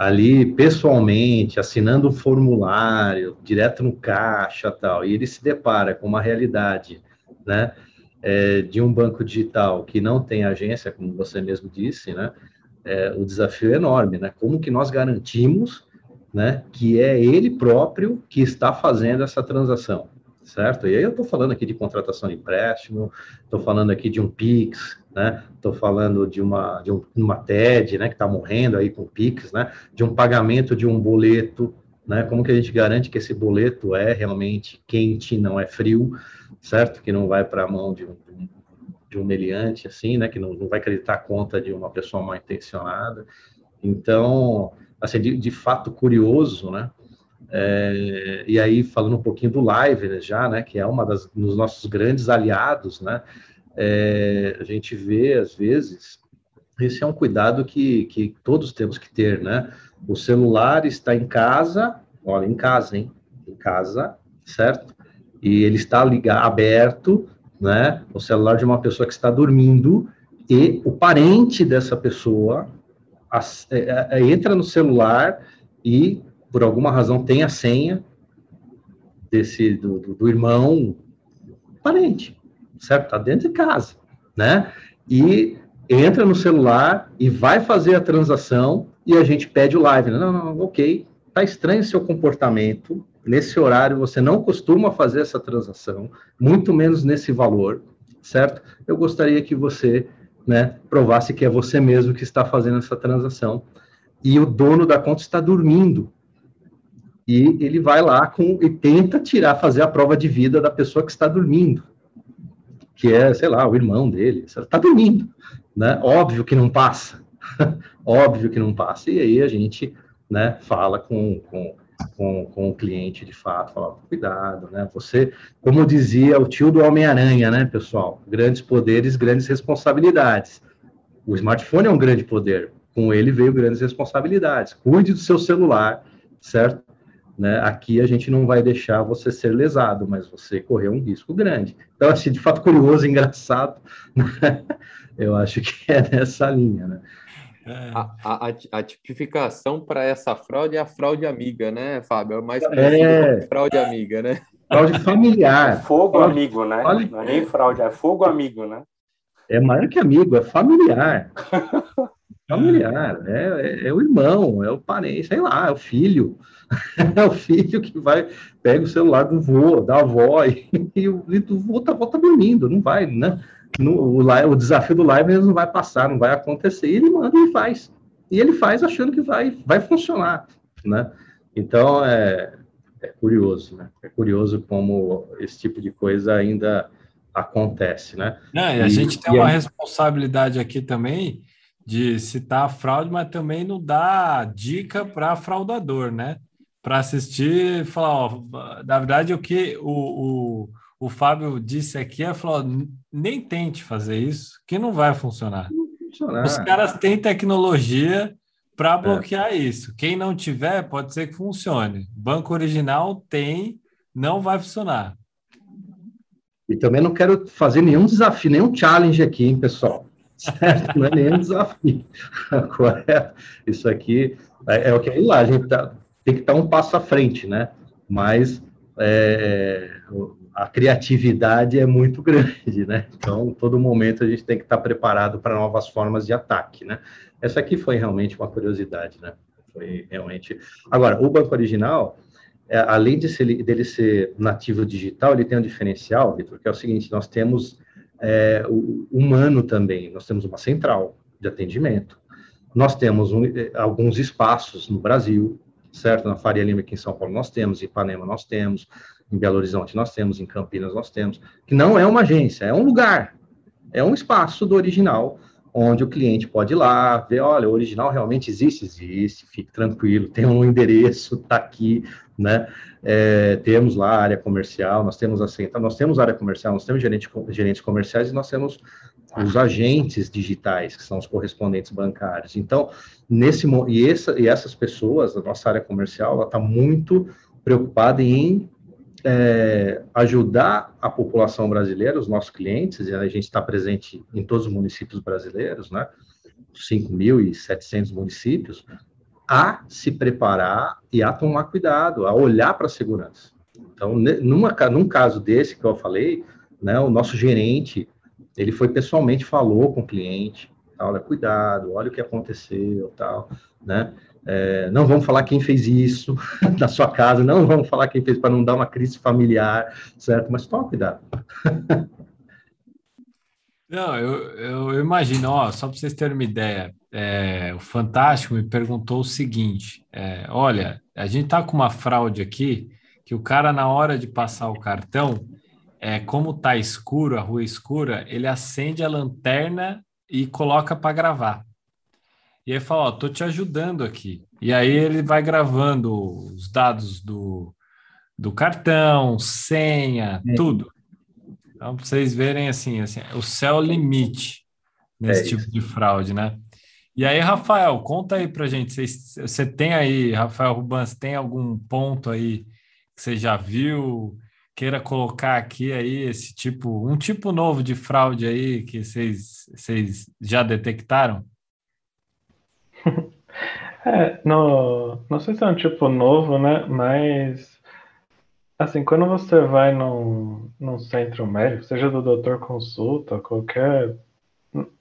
Ali pessoalmente, assinando um formulário, direto no caixa tal, e ele se depara com uma realidade, né, é, de um banco digital que não tem agência, como você mesmo disse, né, é, o desafio é enorme, né, como que nós garantimos, né, que é ele próprio que está fazendo essa transação, certo? E aí eu estou falando aqui de contratação de empréstimo, estou falando aqui de um PIX, né? Estou falando de uma, de um, uma TED, né, que está morrendo aí com PIX, né? De um pagamento de um boleto, né? Como que a gente garante que esse boleto é realmente quente, não é frio, certo? Que não vai para a mão de um, de um meliante, assim, né? Que não, não vai acreditar a conta de uma pessoa mal intencionada. Então, assim, de, de fato curioso, né? É, e aí, falando um pouquinho do Live né, já, né, que é uma das dos nossos grandes aliados, né, é, a gente vê, às vezes, esse é um cuidado que, que todos temos que ter, né? O celular está em casa, olha, em casa, hein? Em casa, certo? E ele está ligado, aberto, né? O celular de uma pessoa que está dormindo e o parente dessa pessoa as, é, é, entra no celular e, por alguma razão, tem a senha desse do, do, do irmão parente, certo? Está dentro de casa, né? E entra no celular e vai fazer a transação e a gente pede o live. Né? Não, não, ok, tá estranho seu comportamento. Nesse horário você não costuma fazer essa transação, muito menos nesse valor, certo? Eu gostaria que você, né, provasse que é você mesmo que está fazendo essa transação e o dono da conta está dormindo. E ele vai lá com e tenta tirar, fazer a prova de vida da pessoa que está dormindo que é, sei lá, o irmão dele, está dormindo, né? Óbvio que não passa, óbvio que não passa. E aí a gente, né, fala com, com, com, com o cliente de fato, fala, cuidado, né? Você, como dizia o tio do Homem-Aranha, né, pessoal? Grandes poderes, grandes responsabilidades. O smartphone é um grande poder, com ele veio grandes responsabilidades. Cuide do seu celular, certo? Né? Aqui a gente não vai deixar você ser lesado, mas você correu um risco grande. Então, assim, de fato, curioso, engraçado, né? eu acho que é nessa linha, né? É. A, a, a, tipificação para essa fraude é a fraude amiga, né, Fábio? É mais é... fraude amiga, né? Fraude familiar. É fogo fraude... amigo, né? Não é nem fraude, é fogo amigo, né? É maior que amigo, é familiar. familiar, é, é, é, o irmão, é o parente, sei lá, é o filho. é o filho que vai, pega o celular do vô, da avó, e, e, o, e o vô tá, tá dormindo, não vai, né? No, o, o, desafio do live não vai passar, não vai acontecer, e ele manda e faz. E ele faz achando que vai, vai funcionar, né? Então, é, é curioso, né? É curioso como esse tipo de coisa ainda acontece, né? E a gente tem uma responsabilidade aqui também de citar a fraude, mas também não dá dica para fraudador, né? Para assistir e falar, ó, na verdade, o que o, o, o Fábio disse aqui é falar, nem tente fazer isso, que não vai funcionar. funcionar. Os caras têm tecnologia para é. bloquear é. isso. Quem não tiver, pode ser que funcione. Banco original tem, não vai funcionar. E também não quero fazer nenhum desafio, nenhum challenge aqui, hein, pessoal. Certo? Não é nenhum desafio. Correto? Isso aqui é, é o que é lá, a gente tá, tem que estar um passo à frente, né? Mas é, a criatividade é muito grande, né? Então, todo momento a gente tem que estar preparado para novas formas de ataque, né? Essa aqui foi realmente uma curiosidade, né? Foi realmente. Agora, o banco original, é, além de ser, dele ser nativo digital, ele tem um diferencial, Vitor, que é o seguinte: nós temos é, o humano também, nós temos uma central de atendimento, nós temos um, é, alguns espaços no Brasil, certo? Na Faria Lima, aqui em São Paulo, nós temos, em Ipanema, nós temos, em Belo Horizonte, nós temos, em Campinas, nós temos, que não é uma agência, é um lugar, é um espaço do original onde o cliente pode ir lá, ver, olha, o original realmente existe, existe, fique tranquilo, tem um endereço, está aqui, né? É, temos lá área comercial, nós temos assim, então, nós temos área comercial, nós temos gerente, gerentes comerciais e nós temos os agentes digitais, que são os correspondentes bancários. Então, nesse e, essa, e essas pessoas, a nossa área comercial, ela está muito preocupada em é, ajudar a população brasileira, os nossos clientes, e a gente está presente em todos os municípios brasileiros, né? 5.700 municípios, a se preparar e a tomar cuidado, a olhar para a segurança. Então, numa, num caso desse que eu falei, né, o nosso gerente, ele foi pessoalmente, falou com o cliente, olha, cuidado, olha o que aconteceu, tal, né? É, não vamos falar quem fez isso na sua casa, não vamos falar quem fez para não dar uma crise familiar, certo? Mas toma cuidado. Não, eu, eu imagino, ó, só para vocês terem uma ideia, é, o Fantástico me perguntou o seguinte: é, olha, a gente tá com uma fraude aqui que o cara, na hora de passar o cartão, é, como tá escuro, a rua escura, ele acende a lanterna e coloca para gravar. E aí fala, ó, tô te ajudando aqui. E aí ele vai gravando os dados do, do cartão, senha, é. tudo. Então, para vocês verem assim, assim, o céu limite nesse é tipo de fraude, né? E aí, Rafael, conta aí pra gente. Você, tem aí, Rafael Rubans, tem algum ponto aí que você já viu? Queira colocar aqui aí esse tipo, um tipo novo de fraude aí que vocês, já detectaram? É, no, não sei se é um tipo novo, né? Mas, assim, quando você vai num, num centro médico, seja do doutor consulta, qualquer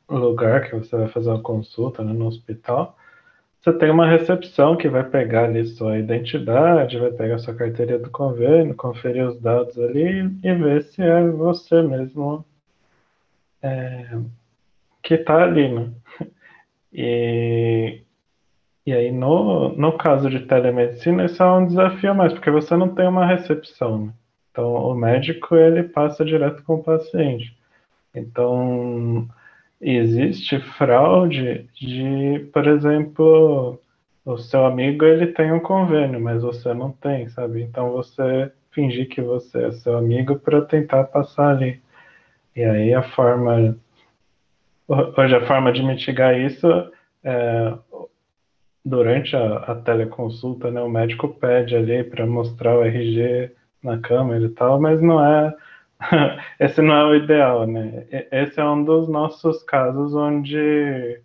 lugar que você vai fazer uma consulta né, no hospital, você tem uma recepção que vai pegar ali sua identidade, vai pegar sua carteira do convênio, conferir os dados ali e ver se é você mesmo é, que está ali, né? E, e aí, no, no caso de telemedicina, isso é um desafio mais, porque você não tem uma recepção. Né? Então, o médico, ele passa direto com o paciente. Então, existe fraude de, por exemplo, o seu amigo, ele tem um convênio, mas você não tem, sabe? Então, você fingir que você é seu amigo para tentar passar ali. E aí, a forma Hoje a forma de mitigar isso é durante a, a teleconsulta, né, o médico pede ali para mostrar o RG na câmera e tal, mas não é esse não é o ideal, né? Esse é um dos nossos casos onde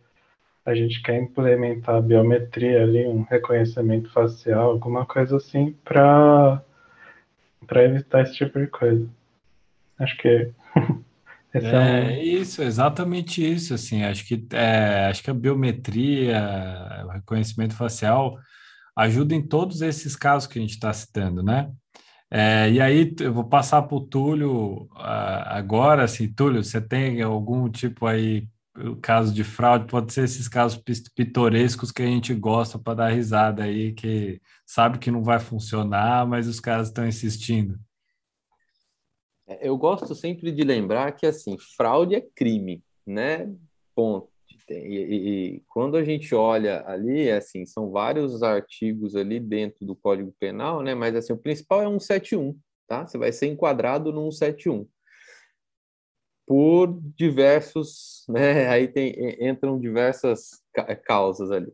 a gente quer implementar a biometria ali, um reconhecimento facial, alguma coisa assim, para para evitar esse tipo de coisa. Acho que é, é isso, exatamente isso, assim, acho que é, acho que a biometria, o reconhecimento facial ajuda em todos esses casos que a gente está citando, né? É, e aí eu vou passar para o Túlio uh, agora, assim, Túlio, você tem algum tipo aí, caso de fraude, pode ser esses casos pitorescos que a gente gosta para dar risada aí, que sabe que não vai funcionar, mas os caras estão insistindo. É, eu gosto sempre de lembrar que, assim, fraude é crime, né? Ponto. E, e, e, quando a gente olha ali, assim, são vários artigos ali dentro do Código Penal, né? Mas assim, o principal é 171, tá? Você vai ser enquadrado no 171 por diversos, né? Aí tem entram diversas causas ali.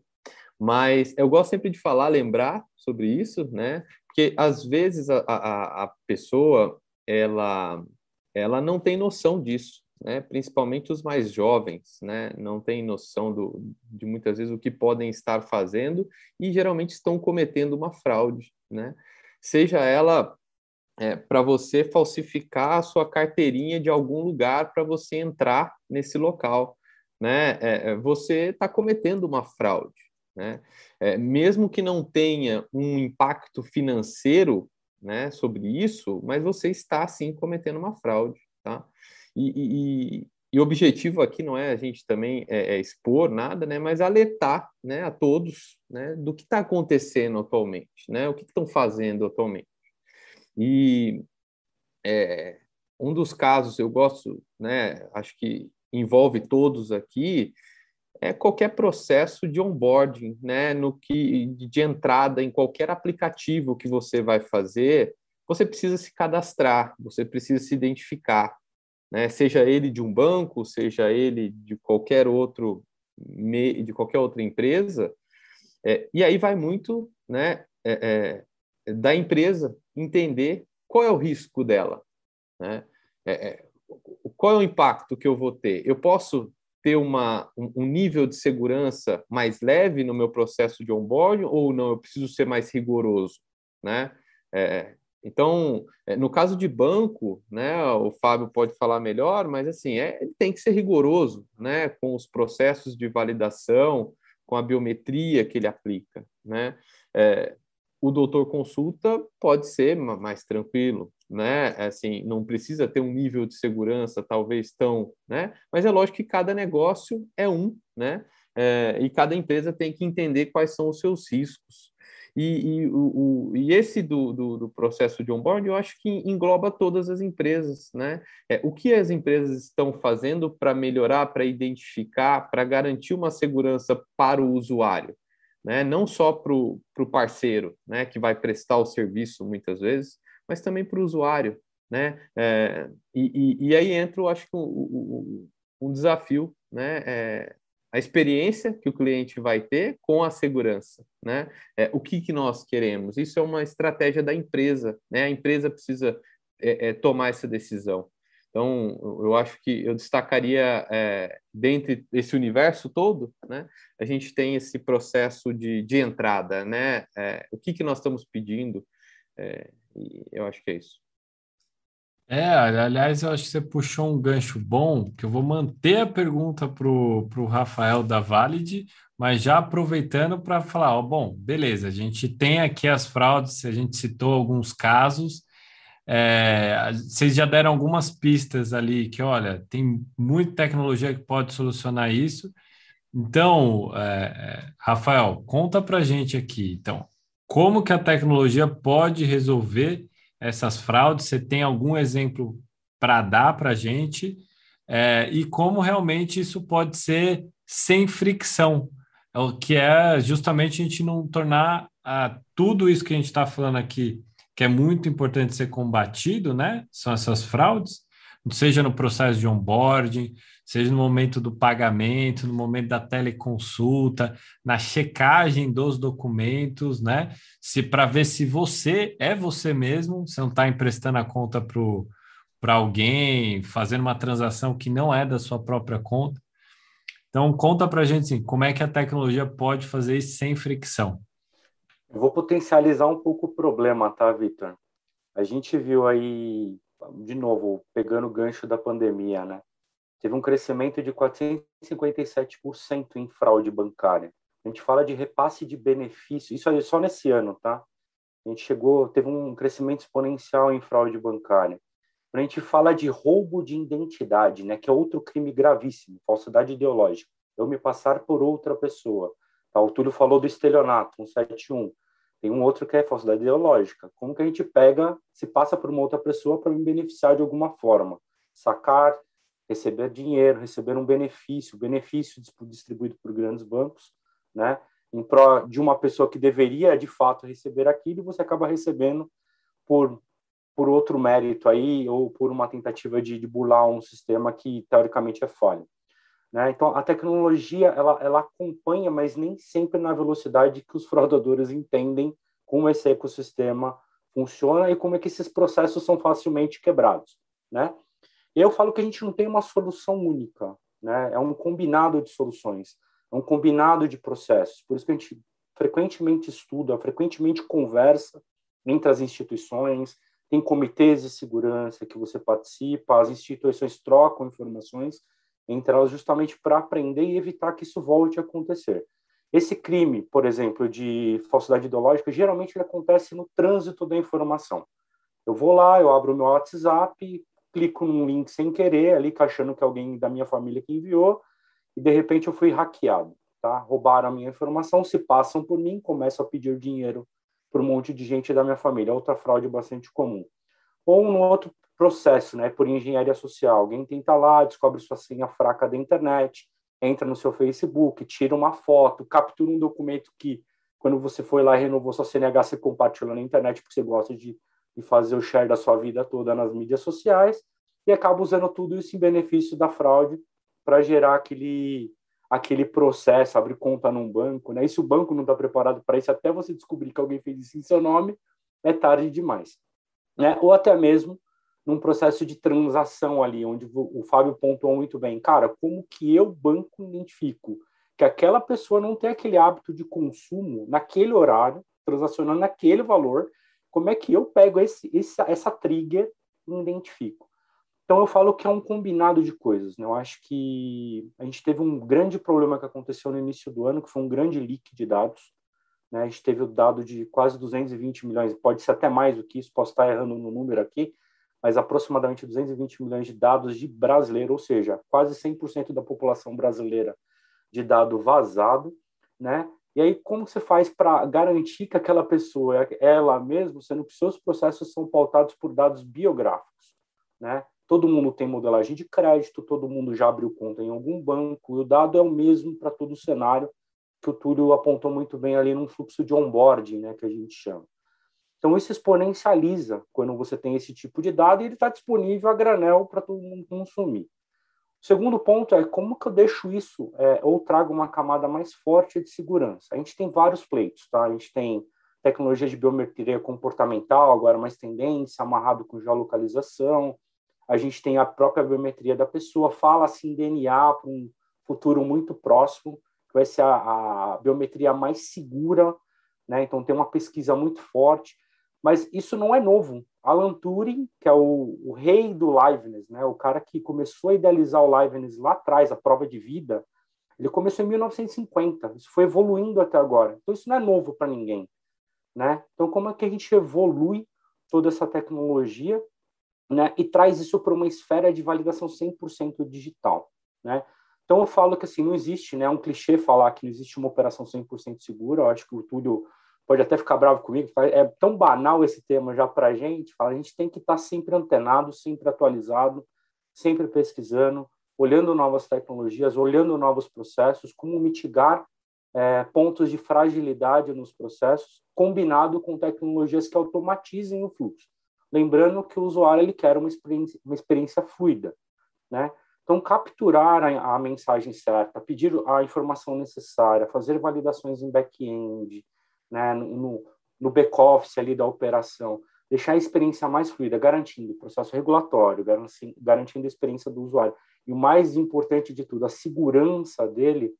Mas eu gosto sempre de falar, lembrar sobre isso, né? Porque às vezes a, a, a pessoa ela ela não tem noção disso, né? principalmente os mais jovens, né? não têm noção do, de muitas vezes o que podem estar fazendo e geralmente estão cometendo uma fraude, né? seja ela é, para você falsificar a sua carteirinha de algum lugar para você entrar nesse local. Né? É, é você está cometendo uma fraude. Né? É, mesmo que não tenha um impacto financeiro né, sobre isso, mas você está sim cometendo uma fraude. Tá? E, e, e, o objetivo aqui não é a gente também é, é expor nada, né, mas alertar né, a todos né, do que está acontecendo atualmente, né, o que estão fazendo atualmente. E é, um dos casos eu gosto, né, acho que envolve todos aqui, é qualquer processo de onboarding, né, no que de entrada em qualquer aplicativo que você vai fazer, você precisa se cadastrar, você precisa se identificar né? seja ele de um banco, seja ele de qualquer outro de qualquer outra empresa, é, e aí vai muito né, é, é, da empresa entender qual é o risco dela, né? É, é, qual é o impacto que eu vou ter. Eu posso ter uma, um, nível de segurança mais leve no meu processo de onboarding ou não? Eu preciso ser mais rigoroso, né? É, então, é, no caso de banco, né, o Fábio pode falar melhor, mas assim, é, ele tem que ser rigoroso, né, com os processos de validação, com a biometria que ele aplica, né. É, o doutor consulta pode ser mais tranquilo, né? Assim, não precisa ter um nível de segurança talvez tão, né? Mas é lógico que cada negócio é um, né? É, e cada empresa tem que entender quais são os seus riscos, e, e, o, o, e esse do, do, do, processo de onboarding, eu acho que engloba todas as empresas, né? É, o que as empresas estão fazendo para melhorar, para identificar, para garantir uma segurança para o usuário, né? Não só para o parceiro, né? Que vai prestar o serviço muitas vezes, mas também para o usuário, né? É, e, e, e, aí entra, eu acho que um, um desafio, né? É, a experiência que o cliente vai ter com a segurança, né? É, o que, que nós queremos? Isso é uma estratégia da empresa, né? A empresa precisa é, é, tomar essa decisão. Então, eu acho que eu destacaria, é, dentre esse universo todo, né? A gente tem esse processo de, de entrada, né? É, o que, que nós estamos pedindo? É, eu acho que é isso. É, aliás, eu acho que você puxou um gancho bom, que eu vou manter a pergunta para o Rafael da Valid, mas já aproveitando para falar, ó, bom, beleza, a gente tem aqui as fraudes, a gente citou alguns casos, é, vocês já deram algumas pistas ali que, olha, tem muita tecnologia que pode solucionar isso. Então, é, é Rafael, conta para gente aqui, então, como que a tecnologia pode resolver essas fraudes? Você tem algum exemplo para dar para a gente? É, e como realmente isso pode ser sem fricção, é o que é justamente a gente não tornar ah, tudo isso que a gente está falando aqui, que é muito importante ser combatido, né? São essas fraudes, seja no processo de onboarding, seja no momento do pagamento, no momento da teleconsulta, na checagem dos documentos, né? Se para ver se você é você mesmo, você não está emprestando a conta para alguém, fazendo uma transação que não é da sua própria conta. Então, conta para a gente assim, como é que a tecnologia pode fazer isso sem fricção. Eu vou potencializar um pouco o problema, tá, Vitor? A gente viu aí, de novo, pegando o gancho da pandemia, né? Teve um crescimento de 457% em fraude bancária. A gente fala de repasse de benefício, isso é só nesse ano, tá? A gente chegou, teve um crescimento exponencial em fraude bancária. a gente fala de roubo de identidade, né, que é outro crime gravíssimo, falsidade ideológica. Eu me passar por outra pessoa. Tá? O Túlio falou do estelionato, 171. Tem um outro que é falsidade ideológica. Como que a gente pega, se passa por uma outra pessoa para me beneficiar de alguma forma? Sacar, receber dinheiro, receber um benefício, benefício distribuído por grandes bancos, né? Em prol de uma pessoa que deveria de fato receber aquilo, você acaba recebendo por por outro mérito aí ou por uma tentativa de, de burlar um sistema que teoricamente é falho. Né? Então, a tecnologia ela, ela acompanha, mas nem sempre na velocidade que os fraudadores entendem como esse ecossistema funciona e como é que esses processos são facilmente quebrados. Né? Eu falo que a gente não tem uma solução única, né? é um combinado de soluções, é um combinado de processos. Por isso que a gente frequentemente estuda, frequentemente conversa entre as instituições, tem comitês de segurança que você participa, as instituições trocam informações entre elas justamente para aprender e evitar que isso volte a acontecer. Esse crime, por exemplo, de falsidade ideológica, geralmente ele acontece no trânsito da informação. Eu vou lá, eu abro meu WhatsApp, clico num link sem querer, ali achando que é alguém da minha família que enviou, e de repente eu fui hackeado, tá? Roubaram a minha informação, se passam por mim, começam a pedir dinheiro para um monte de gente da minha família. Outra fraude bastante comum. Ou um outro processo, né, por engenharia social. Alguém tenta lá, descobre sua senha fraca da internet, entra no seu Facebook, tira uma foto, captura um documento que, quando você foi lá e renovou sua CNH, você compartilhou na internet porque você gosta de, de fazer o share da sua vida toda nas mídias sociais e acaba usando tudo isso em benefício da fraude para gerar aquele aquele processo, abrir conta num banco, né? E se o banco não está preparado para isso, até você descobrir que alguém fez isso em seu nome, é tarde demais, né? Ou até mesmo num processo de transação ali, onde o Fábio pontuou muito bem, cara, como que eu, banco, identifico que aquela pessoa não tem aquele hábito de consumo naquele horário, transacionando naquele valor, como é que eu pego esse, essa, essa trigger e identifico? Então eu falo que é um combinado de coisas, né? Eu acho que a gente teve um grande problema que aconteceu no início do ano, que foi um grande leak de dados, né? A gente teve o dado de quase 220 milhões, pode ser até mais do que isso, posso estar errando no número aqui, mas aproximadamente 220 milhões de dados de brasileiro, ou seja, quase 100% da população brasileira de dado vazado, né? E aí, como você faz para garantir que aquela pessoa é ela mesma, sendo que seus processos são pautados por dados biográficos, né? Todo mundo tem modelagem de crédito, todo mundo já abriu conta em algum banco, e o dado é o mesmo para todo o cenário, que o Túlio apontou muito bem ali num fluxo de onboarding, né, que a gente chama. Então, isso exponencializa quando você tem esse tipo de dado e ele está disponível a granel para todo mundo consumir. Segundo ponto é como que eu deixo isso é, ou trago uma camada mais forte de segurança. A gente tem vários pleitos, tá? A gente tem tecnologia de biometria comportamental, agora mais tendência, amarrado com geolocalização. A gente tem a própria biometria da pessoa, fala assim DNA para um futuro muito próximo, que vai ser a, a biometria mais segura, né? Então tem uma pesquisa muito forte. Mas isso não é novo. Alan Turing, que é o, o, rei do liveness, né, o cara que começou a idealizar o liveness lá atrás, a prova de vida, ele começou em 1950. Isso foi evoluindo até agora. Então isso não é novo para ninguém, né? Então como é que a gente evolui toda essa tecnologia, né, e traz isso para uma esfera de validação 100% digital, né? Então eu falo que assim não existe, né, é um clichê falar que não existe uma operação 100% segura. Eu acho que o Túlio pode até ficar bravo comigo, é tão banal esse tema já para a gente, a gente tem que estar tá sempre antenado, sempre atualizado, sempre pesquisando, olhando novas tecnologias, olhando novos processos, como mitigar é, pontos de fragilidade nos processos, combinado com tecnologias que automatizem o fluxo. Lembrando que o usuário ele quer uma experiência, uma experiência fluida, né? Então, capturar a, a mensagem certa, pedir a informação necessária, fazer validações em back-end, né, no, no back-office ali da operação, deixar a experiência mais fluida, garantindo o processo regulatório, garantindo a experiência do usuário. E o mais importante de tudo, a segurança dele,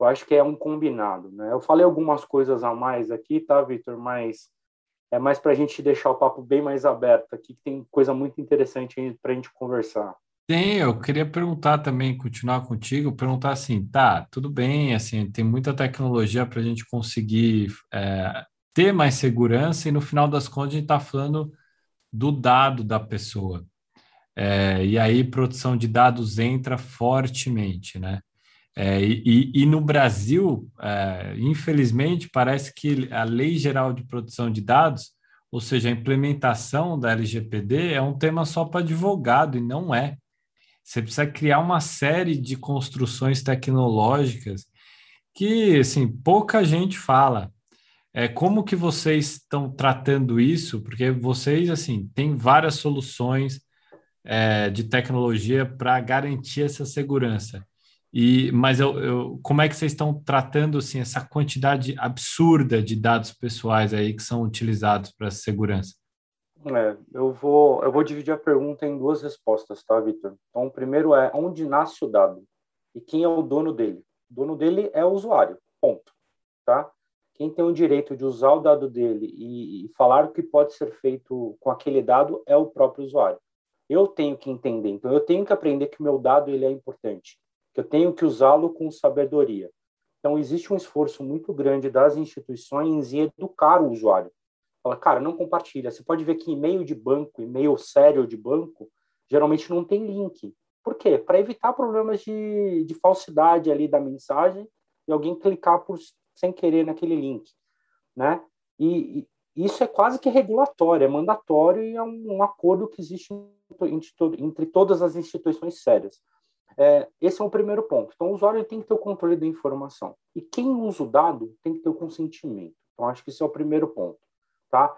eu acho que é um combinado. Né? Eu falei algumas coisas a mais aqui, tá, Victor? Mas é mais para a gente deixar o papo bem mais aberto aqui, que tem coisa muito interessante para a gente conversar. Tem, eu queria perguntar também, continuar contigo, perguntar assim, tá, tudo bem, assim, tem muita tecnologia para a gente conseguir é, ter mais segurança e no final das contas a gente está falando do dado da pessoa. É, e aí produção de dados entra fortemente, né? É, e, e, no Brasil, é, infelizmente, parece que a Lei Geral de Proteção de Dados, ou seja, a implementação da LGPD, é um tema só para advogado, e não é. Você precisa criar uma série de construções tecnológicas que, assim, pouca gente fala. É, como que vocês estão tratando isso? Porque vocês, assim, têm várias soluções é, de tecnologia para garantir essa segurança. E, mas eu, eu, como é que vocês estão tratando assim, essa quantidade absurda de dados pessoais aí que são utilizados para segurança? É, eu vou eu vou dividir a pergunta em duas respostas, tá, Vitor? Então, o primeiro é onde nasce o dado e quem é o dono dele? O dono dele é o usuário, ponto, tá? Quem tem o direito de usar o dado dele e, e falar o que pode ser feito com aquele dado é o próprio usuário. Eu tenho que entender, então eu tenho que aprender que meu dado ele é importante que eu tenho que usá-lo com sabedoria. Então, existe um esforço muito grande das instituições em educar o usuário. Fala, cara, não compartilha. Você pode ver que e-mail de banco, e-mail sério de banco, geralmente não tem link. Por quê? Para evitar problemas de, de falsidade ali da mensagem e alguém clicar por, sem querer naquele link, né? E, e isso é quase que regulatório, é mandatório e é um, um acordo que existe entre, entre todas as instituições sérias. É, esse é o primeiro ponto. Então, o usuário tem que ter o controle da informação. E quem usa o dado tem que ter o consentimento. Então, acho que esse é o primeiro ponto. Tá?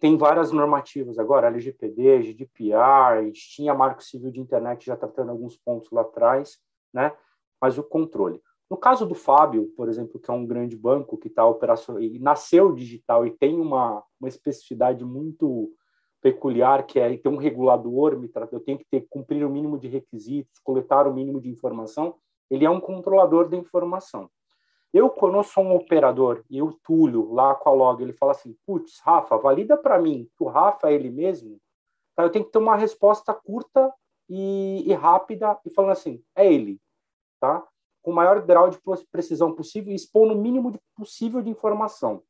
Tem várias normativas agora, LGPD, GDPR, tinha Marco Civil de Internet já tratando alguns pontos lá atrás, né? mas o controle. No caso do Fábio, por exemplo, que é um grande banco que está operacional e nasceu digital e tem uma, uma especificidade muito peculiar, que é ter um regulador, eu tenho que ter, cumprir o mínimo de requisitos, coletar o mínimo de informação, ele é um controlador da informação. Eu, quando eu sou um operador e o Túlio, lá com a log, ele fala assim, putz, Rafa, valida para mim que o Rafa é ele mesmo, tá? eu tenho que ter uma resposta curta e, e rápida e falando assim, é ele, tá? com o maior grau de precisão possível e expor no mínimo de possível de informação,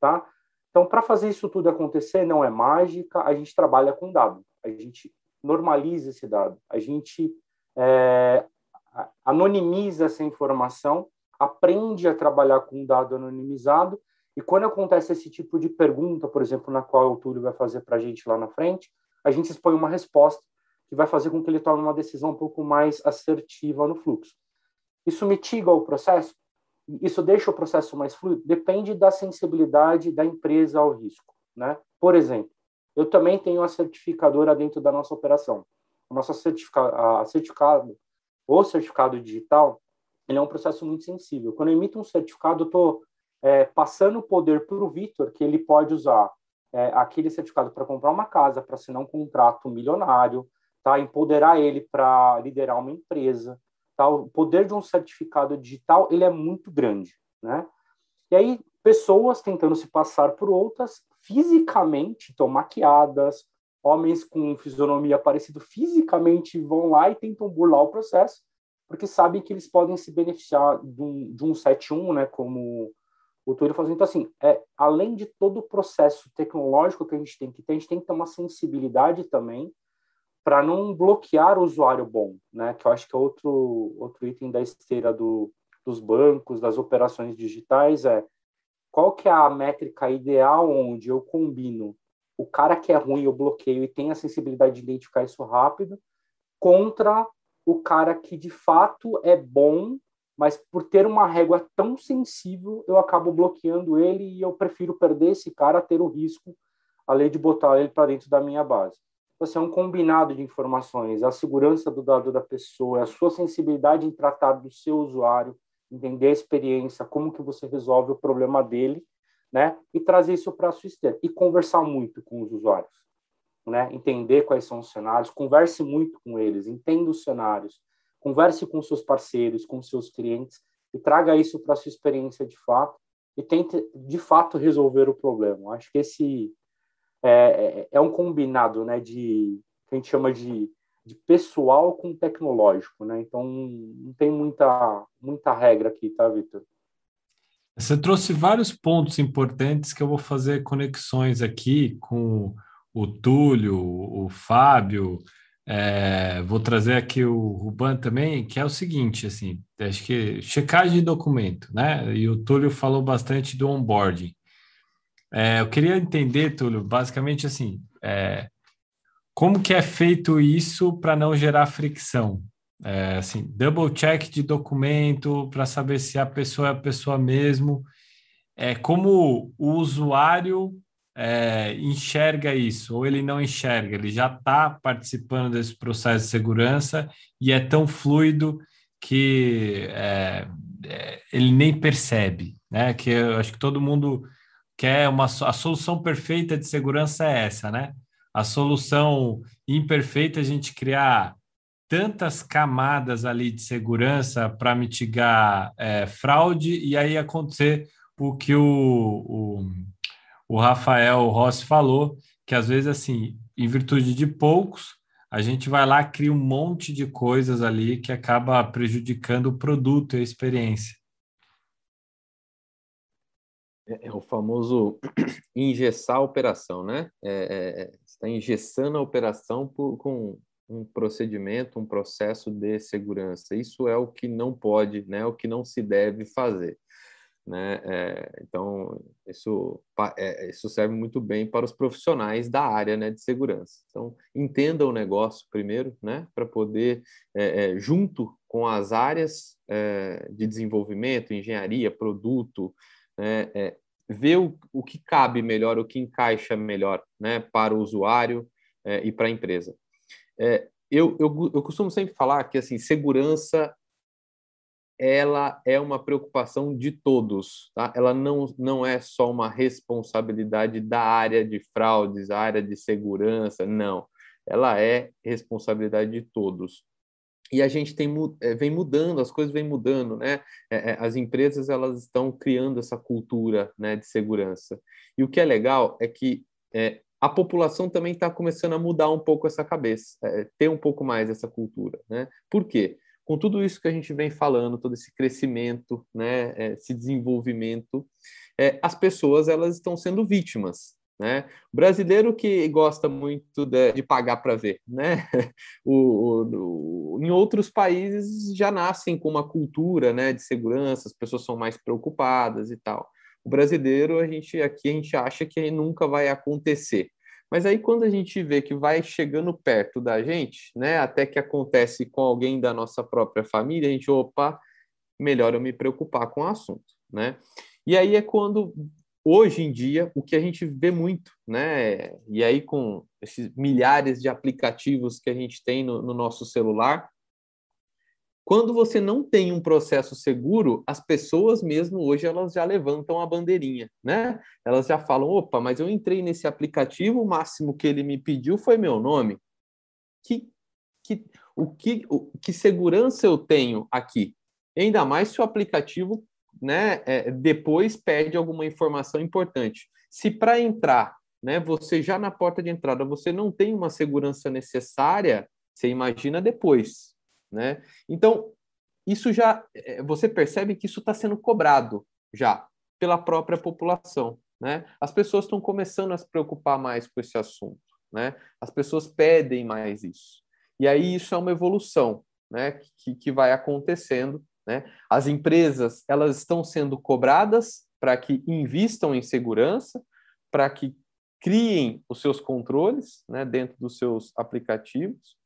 tá? Então, para fazer isso tudo acontecer, não é mágica, a gente trabalha com dado, a gente normaliza esse dado, a gente é, anonimiza essa informação, aprende a trabalhar com dado anonimizado, e quando acontece esse tipo de pergunta, por exemplo, na qual o Túlio vai fazer para a gente lá na frente, a gente expõe uma resposta que vai fazer com que ele tome uma decisão um pouco mais assertiva no fluxo. Isso mitiga o processo? isso deixa o processo mais fluido? Depende da sensibilidade da empresa ao risco. Né? Por exemplo, eu também tenho a certificadora dentro da nossa operação. O nosso certificado, certificado o certificado digital, ele é um processo muito sensível. Quando eu emito um certificado, eu estou é, passando o poder para o Vitor, que ele pode usar é, aquele certificado para comprar uma casa, para assinar um contrato milionário, tá? empoderar ele para liderar uma empresa, Tá? O poder de um certificado digital ele é muito grande, né? E aí pessoas tentando se passar por outras fisicamente, estão maquiadas, homens com fisionomia parecida fisicamente vão lá e tentam burlar o processo, porque sabem que eles podem se beneficiar de um, de um 71, né, como o Túlio falou. Então, assim, é, além de todo o processo tecnológico que a gente tem que ter, a gente tem que ter uma sensibilidade também para não bloquear o usuário bom, né? Que eu acho que é outro outro item da esteira do, dos bancos, das operações digitais é qual que é a métrica ideal onde eu combino o cara que é ruim eu bloqueio e tem a sensibilidade de identificar isso rápido contra o cara que de fato é bom, mas por ter uma régua tão sensível eu acabo bloqueando ele e eu prefiro perder esse cara a ter o risco a lei de botar ele para dentro da minha base. Você é um combinado de informações, a segurança do dado da pessoa, a sua sensibilidade em tratar do seu usuário, entender a experiência, como que você resolve o problema dele, né? E trazer isso para a sua esteira e conversar muito com os usuários, né? Entender quais são os cenários, converse muito com eles, entenda os cenários, converse com seus parceiros, com seus clientes e traga isso para sua experiência de fato e tente de fato resolver o problema. Acho que esse é, é, é um combinado, né? De que a gente chama de de pessoal com tecnológico, né? Então não tem muita muita regra aqui, tá, Vitor? Você trouxe vários pontos importantes que eu vou fazer conexões aqui com o Túlio, o Fábio, é, vou trazer aqui o Ruban também, que é o seguinte, assim, acho que checagem de documento, né? E o Túlio falou bastante do onboarding. É, eu queria entender, Túlio, basicamente assim, é, como que é feito isso para não gerar fricção? É, assim, double check de documento para saber se a pessoa é a pessoa mesmo. É como o usuário é, enxerga isso ou ele não enxerga. Ele já está participando desse processo de segurança e é tão fluido que é, é ele nem percebe, né? Que eu acho que todo mundo quer uma a solução perfeita de segurança é essa, né? a solução imperfeita é a gente criar tantas camadas ali de segurança para mitigar é, fraude e aí acontecer o que o, o, o Rafael Rossi falou, que às vezes assim, em virtude de poucos, a gente vai lá cria um monte de coisas ali que acaba prejudicando o produto e a experiência. É, é o famoso engessar a operação, né? É, é, é está engessando a operação por, com um procedimento, um processo de segurança. Isso é o que não pode, né? O que não se deve fazer. Né? É, então, isso, é, isso serve muito bem para os profissionais da área né, de segurança. Então, entenda o negócio primeiro, né, para poder, é, é, junto com as áreas é, de desenvolvimento, engenharia, produto, né, é, ver o, o que cabe melhor, o que encaixa melhor né, para o usuário e para a empresa. Eu, eu, eu costumo sempre falar que assim segurança ela é uma preocupação de todos, tá? Ela não, não é só uma responsabilidade da área de fraudes, a área de segurança, não. Ela é responsabilidade de todos e a gente tem, eh, vem mudando, as coisas vêm mudando, né? É, é, as empresas elas estão criando essa cultura né, de segurança. E o que é legal é que é, a população também está começando a mudar um pouco essa cabeça, é, ter um pouco mais essa cultura, né? Por quê? Com tudo isso que a gente vem falando, todo esse crescimento, né, é, esse desenvolvimento, é, as pessoas elas estão sendo vítimas né? O brasileiro que gosta muito de, de pagar para ver, né? O, o, o, em outros países já nascem com uma cultura, né, de segurança, as pessoas são mais preocupadas e tal. O brasileiro, a gente aqui a gente acha que nunca vai acontecer. Mas aí quando a gente vê que vai chegando perto da gente, né, até que acontece com alguém da nossa própria família, a gente, opa, melhor eu me preocupar com o assunto, né? E aí é quando hoje em dia, o que a gente vê muito, né? E aí, com esses milhares de aplicativos que a gente tem no, no nosso celular, quando você não tem um processo seguro, as pessoas mesmo hoje elas já levantam a bandeirinha, né? Elas já falam: opa, mas eu entrei nesse aplicativo, o máximo que ele me pediu foi meu nome. Que, que, o que, o, que segurança eu tenho aqui? Ainda mais se o aplicativo né, é, depois pede alguma informação importante. Se para entrar, né, você já na porta de entrada você não tem uma segurança necessária, você imagina depois, né? Então isso já é, você percebe que isso está sendo cobrado já pela própria população, né? As pessoas estão começando a se preocupar mais com esse assunto, né? As pessoas pedem mais isso. E aí isso é uma evolução, né? Que, que vai acontecendo né? As empresas elas estão sendo cobradas para que invistam em segurança, para que criem os seus controles né, dentro dos seus aplicativos.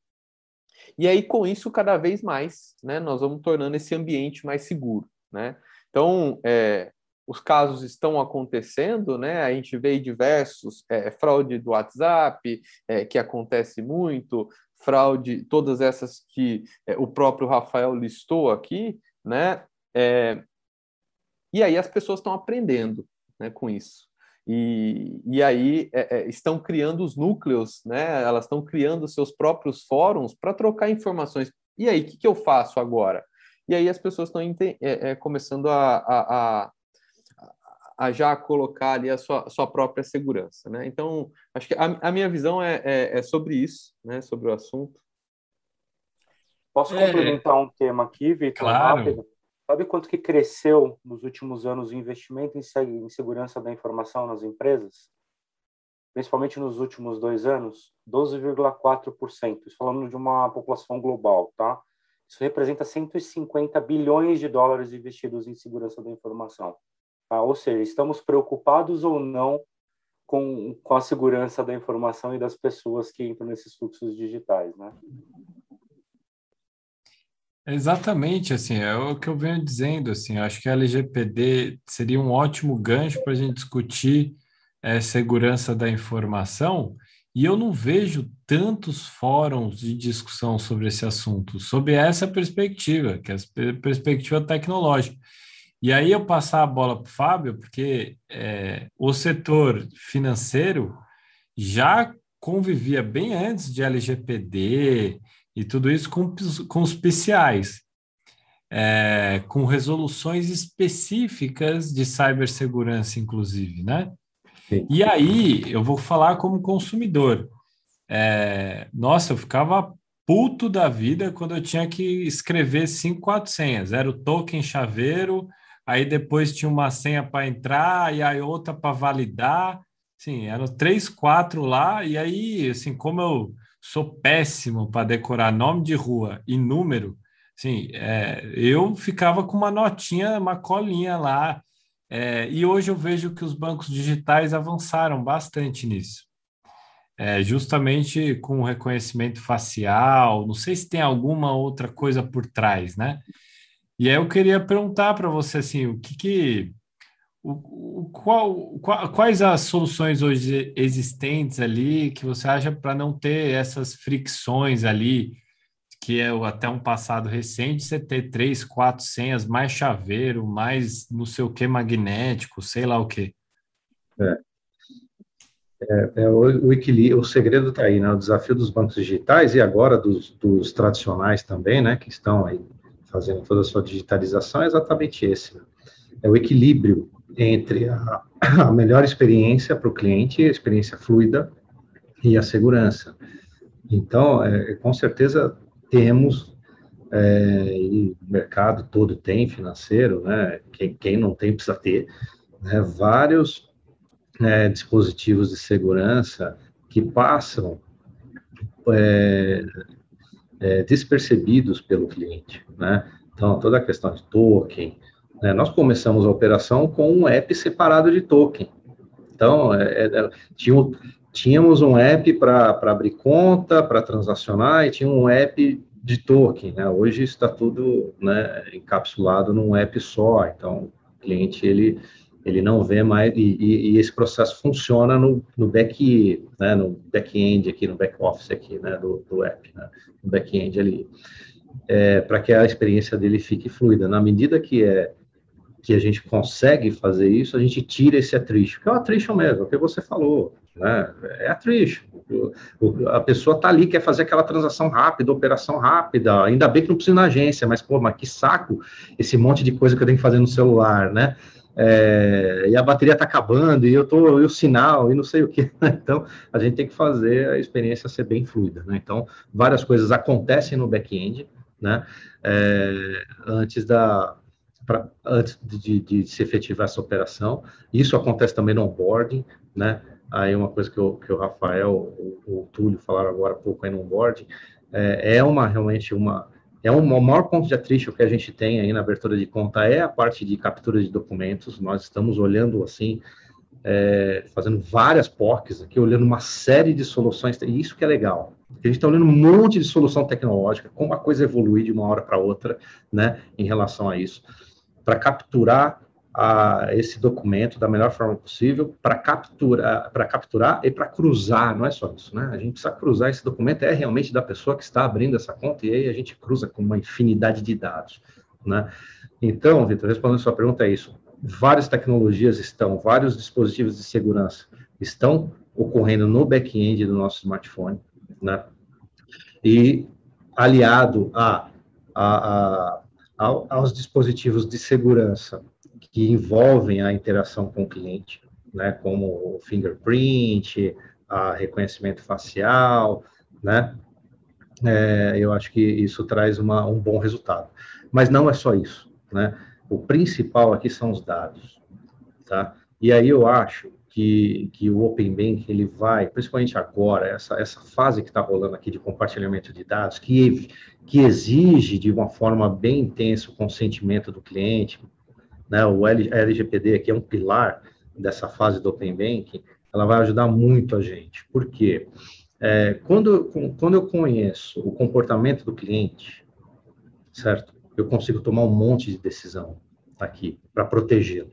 E aí, com isso, cada vez mais, né, nós vamos tornando esse ambiente mais seguro. Né? Então, é, os casos estão acontecendo, né? A gente vê diversos é, fraude do WhatsApp, é, que acontece muito, fraude, todas essas que é, o próprio Rafael listou aqui, né? É, e aí as pessoas estão aprendendo né, com isso. E, e aí é, é, estão criando os núcleos, né? Elas estão criando seus próprios fóruns para trocar informações. E aí, o que, que, eu faço agora? E aí as pessoas estão é, é, começando a, a, a, a, já colocar ali a sua, sua própria segurança, né? Então, acho que a, a minha visão é, é, é, sobre isso, né? Sobre o assunto. Posso complementar um tema aqui, Vitor? Claro. Rápido? Sabe quanto que cresceu nos últimos anos o investimento em segurança da informação nas empresas? Principalmente nos últimos dois anos, 12,4%. Falando de uma população global, tá? Isso representa 150 bilhões de dólares investidos em segurança da informação. Tá? Ou seja, estamos preocupados ou não com, com a segurança da informação e das pessoas que entram nesses fluxos digitais, né? Exatamente, assim, é o que eu venho dizendo, assim, acho que a LGPD seria um ótimo gancho para a gente discutir é, segurança da informação, e eu não vejo tantos fóruns de discussão sobre esse assunto, sob essa perspectiva, que é a perspectiva tecnológica. E aí eu passar a bola para o Fábio, porque é, o setor financeiro já convivia bem antes de LGPD, e tudo isso com, com os PCIs, é, com resoluções específicas de cibersegurança, inclusive, né? Sim. E aí, eu vou falar como consumidor. É, nossa, eu ficava puto da vida quando eu tinha que escrever cinco, quatro senhas. Era o token chaveiro, aí depois tinha uma senha para entrar e aí outra para validar. Sim, eram três, quatro lá, e aí, assim, como eu sou péssimo para decorar nome de rua e número. Sim, é, eu ficava com uma notinha, uma colinha lá. É, e hoje eu vejo que os bancos digitais avançaram bastante nisso. É, justamente com o reconhecimento facial, não sei se tem alguma outra coisa por trás, né? E aí eu queria perguntar para você assim, o que, que o, o, qual, quais as soluções hoje existentes ali que você acha para não ter essas fricções ali, que é até um passado recente, você ter três, quatro senhas, mais chaveiro, mais não sei o que magnético, sei lá o que. É. É, é o, o, equilíbrio, o segredo está aí, né? O desafio dos bancos digitais e agora dos, dos tradicionais também, né? Que estão aí fazendo toda a sua digitalização é exatamente esse. Né? É o equilíbrio entre a, a melhor experiência para o cliente, a experiência fluida e a segurança. Então, é, com certeza temos, é, e o mercado todo tem financeiro, né? Quem, quem não tem precisa ter, né? vários né, dispositivos de segurança que passam é, é, despercebidos pelo cliente, né? Então, toda a questão de token, né? Nós começamos a operação com um app separado de token. Então, é, é, tinha, tínhamos um app para abrir conta, para transacionar, e tinha um app de token. Né? Hoje está tudo né, encapsulado num app só. Então, o cliente ele, ele não vê mais, e, e, e esse processo funciona no, no back, né, no back-end aqui, no back-office aqui, né, do, do app, né, no back-end ali, é, para que a experiência dele fique fluida. Na medida que é que a gente consegue fazer isso, a gente tira esse atricho, que é o atricho mesmo, é o que você falou, né? É atricho. A pessoa tá ali, quer fazer aquela transação rápida, operação rápida, ainda bem que não precisa ir na agência, mas, pô, mas que saco esse monte de coisa que eu tenho que fazer no celular, né? É, e a bateria está acabando, e eu tô, e o sinal, e não sei o que. Né? Então, a gente tem que fazer a experiência ser bem fluida, né? Então, várias coisas acontecem no back-end, né? É, antes da, pra, antes de, de, se efetivar essa operação. Isso acontece também no onboarding, né? Aí uma coisa que, o, que o Rafael, o, o Túlio falaram agora há pouco aí no onboarding, é, é uma realmente uma é um, o maior ponto de atrito que a gente tem aí na abertura de conta é a parte de captura de documentos. Nós estamos olhando assim, é, fazendo várias POCs aqui, olhando uma série de soluções, e isso que é legal. A gente está olhando um monte de solução tecnológica, como a coisa evolui de uma hora para outra, né, em relação a isso para capturar a esse documento da melhor forma possível para capturar, para capturar e para cruzar, não é só isso, né? A gente precisa cruzar esse documento, é realmente da pessoa que está abrindo essa conta, e aí a gente cruza com uma infinidade de dados, né? Então, Vitor, respondendo a sua pergunta, é isso. Várias tecnologias estão, vários dispositivos de segurança estão ocorrendo no back-end do nosso smartphone, né? E aliado a, a, a, aos dispositivos de segurança que envolvem a interação com o cliente, né, como o fingerprint, a reconhecimento facial, né, é, eu acho que isso traz uma, um bom resultado. Mas não é só isso, né? O principal aqui são os dados, tá? E aí eu acho que, que o Open Bank ele vai, principalmente agora, essa, essa fase que está rolando aqui de compartilhamento de dados, que, que exige de uma forma bem intensa o consentimento do cliente, né, o LGPD aqui é um pilar dessa fase do Open Banking, ela vai ajudar muito a gente. Por quê? É, quando, quando eu conheço o comportamento do cliente, certo? Eu consigo tomar um monte de decisão aqui para protegê-lo.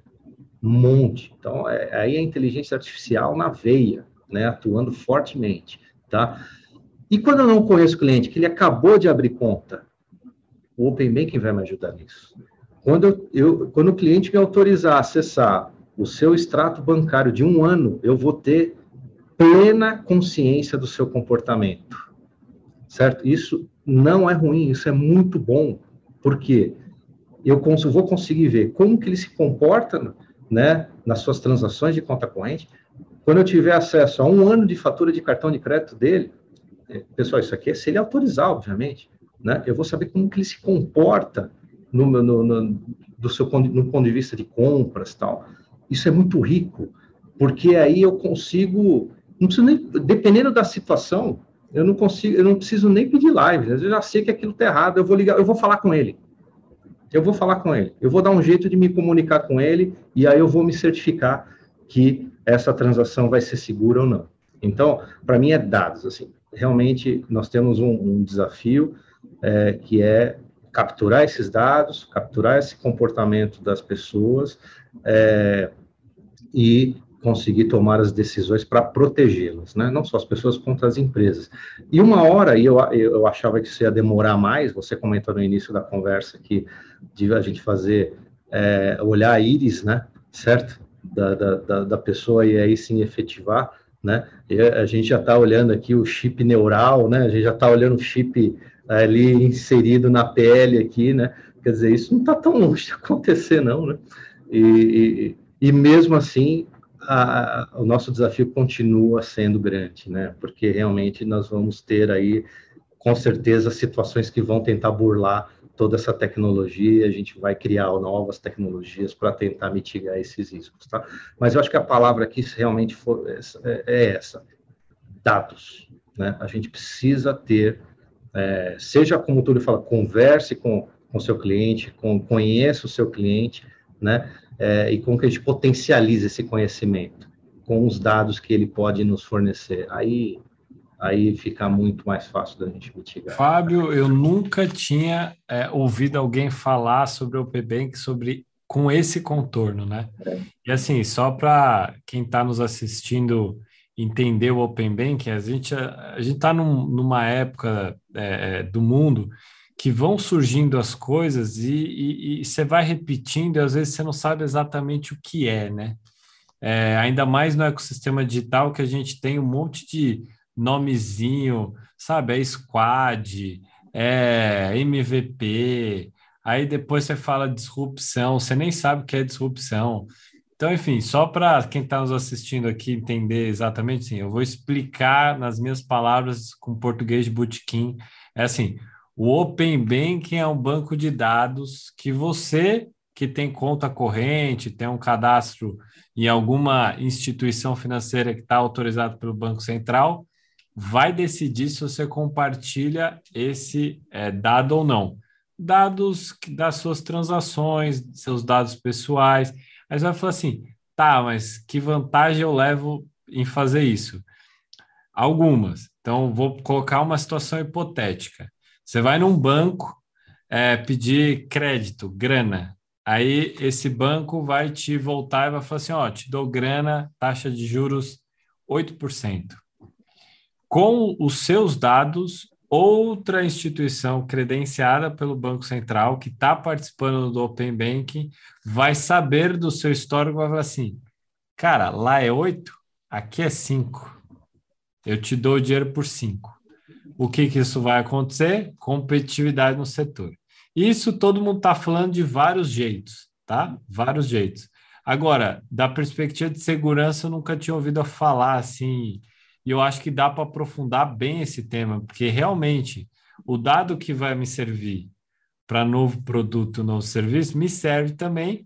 Um monte. Então, é, aí a inteligência artificial na veia, né, atuando fortemente, tá? E quando eu não conheço o cliente, que ele acabou de abrir conta, o Open Banking vai me ajudar nisso. Quando, eu, quando o cliente me autorizar a acessar o seu extrato bancário de um ano, eu vou ter plena consciência do seu comportamento. Certo? Isso não é ruim, isso é muito bom, porque eu vou conseguir ver como que ele se comporta né, nas suas transações de conta corrente. Quando eu tiver acesso a um ano de fatura de cartão de crédito dele, pessoal, isso aqui é se ele autorizar, obviamente, né? Eu vou saber como que ele se comporta no, no, no, do seu no ponto de vista de compras tal. Isso é muito rico, porque aí eu consigo, não preciso nem, dependendo da situação, eu não consigo, eu não preciso nem pedir live. Eu já sei que aquilo está errado, eu vou ligar, eu vou falar com ele. Eu vou falar com ele. Eu vou dar um jeito de me comunicar com ele e aí eu vou me certificar que essa transação vai ser segura ou não. Então, para mim é dados. Assim, realmente nós temos um, um desafio é, que é capturar esses dados, capturar esse comportamento das pessoas é, e conseguir tomar as decisões para protegê-las, né? não só as pessoas, quanto as empresas. E uma hora, e eu, eu achava que isso ia demorar mais, você comentou no início da conversa que de a gente fazer, é, olhar a íris, né, certo? Da, da, da pessoa e aí sim efetivar, né? E a gente já está olhando aqui o chip neural, né? A gente já está olhando o chip ali inserido na pele aqui, né? Quer dizer, isso não está tão longe de acontecer, não, né? E, e, e mesmo assim, a, a, o nosso desafio continua sendo grande, né? Porque realmente nós vamos ter aí, com certeza, situações que vão tentar burlar toda essa tecnologia, a gente vai criar novas tecnologias para tentar mitigar esses riscos, tá? Mas eu acho que a palavra aqui realmente for, é, é essa, dados, né? A gente precisa ter é, seja como o Túlio fala, converse com o seu cliente, com, conheça o seu cliente, né? É, e como que a gente potencializa esse conhecimento com os dados que ele pode nos fornecer. Aí, aí fica muito mais fácil da gente mitigar. Fábio, eu nunca tinha é, ouvido alguém falar sobre o Bank sobre com esse contorno, né? É. E assim, só para quem está nos assistindo entender o Open Banking, a gente a gente está num, numa época é, é, do mundo que vão surgindo as coisas e, você vai repetindo e às vezes você não sabe exatamente o que é, né? É, ainda mais no ecossistema digital que a gente tem um monte de nomezinho, sabe? É Squad, é MVP, aí depois você fala disrupção, você nem sabe o que é disrupção. Então, enfim, só para quem está nos assistindo aqui entender exatamente, sim, eu vou explicar nas minhas palavras com português de botequim. É assim, o Open Banking é um banco de dados que você que tem conta corrente, tem um cadastro em alguma instituição financeira que está autorizado pelo Banco Central, vai decidir se você compartilha esse é, dado ou não. Dados das suas transações, seus dados pessoais. Aí você vai falar assim, tá, mas que vantagem eu levo em fazer isso? Algumas. Então, vou colocar uma situação hipotética. Você vai num banco é, pedir crédito, grana. Aí esse banco vai te voltar e vai falar assim: ó, te dou grana, taxa de juros 8%. Com os seus dados, outra instituição credenciada pelo Banco Central que está participando do Open Banking vai saber do seu histórico e vai falar assim: cara, lá é 8, aqui é 5. Eu te dou o dinheiro por 5. O que, que isso vai acontecer? Competitividade no setor. Isso todo mundo está falando de vários jeitos, tá? Vários jeitos. Agora, da perspectiva de segurança, eu nunca tinha ouvido falar assim, e eu acho que dá para aprofundar bem esse tema, porque realmente o dado que vai me servir para novo produto, novo serviço, me serve também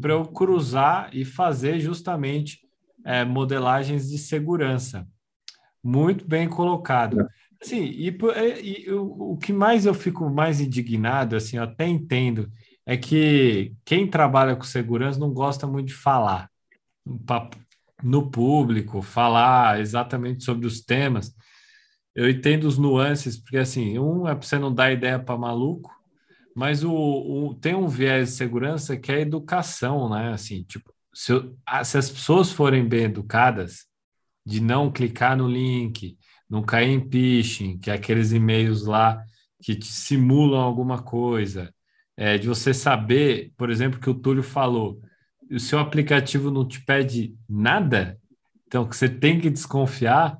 para eu cruzar e fazer justamente é, modelagens de segurança. Muito bem colocado. É. Sim, e, e, e o, o que mais eu fico mais indignado, assim, eu até entendo, é que quem trabalha com segurança não gosta muito de falar no público, falar exatamente sobre os temas. Eu entendo os nuances, porque assim, um é para você não dar ideia para maluco, mas o, o, tem um viés de segurança que é a educação, né? Assim, tipo, se, eu, se as pessoas forem bem educadas, de não clicar no link, não cair em phishing, que é aqueles e-mails lá que te simulam alguma coisa, é, de você saber, por exemplo, que o Túlio falou, o seu aplicativo não te pede nada, então que você tem que desconfiar.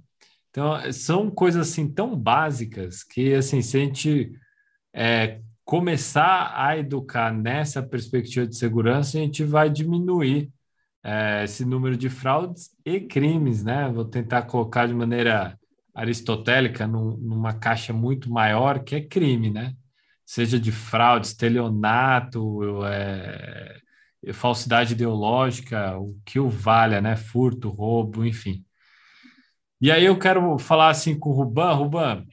Então, são coisas assim tão básicas que, assim, se a gente é, começar a educar nessa perspectiva de segurança, a gente vai diminuir é, esse número de fraudes e crimes, né? Vou tentar colocar de maneira aristotélica num, numa caixa muito maior, que é crime, né? Seja de fraude, estelionato, é, falsidade ideológica, o que o valha, né? Furto, roubo, enfim. E aí eu quero falar assim com o Ruban. Ruban,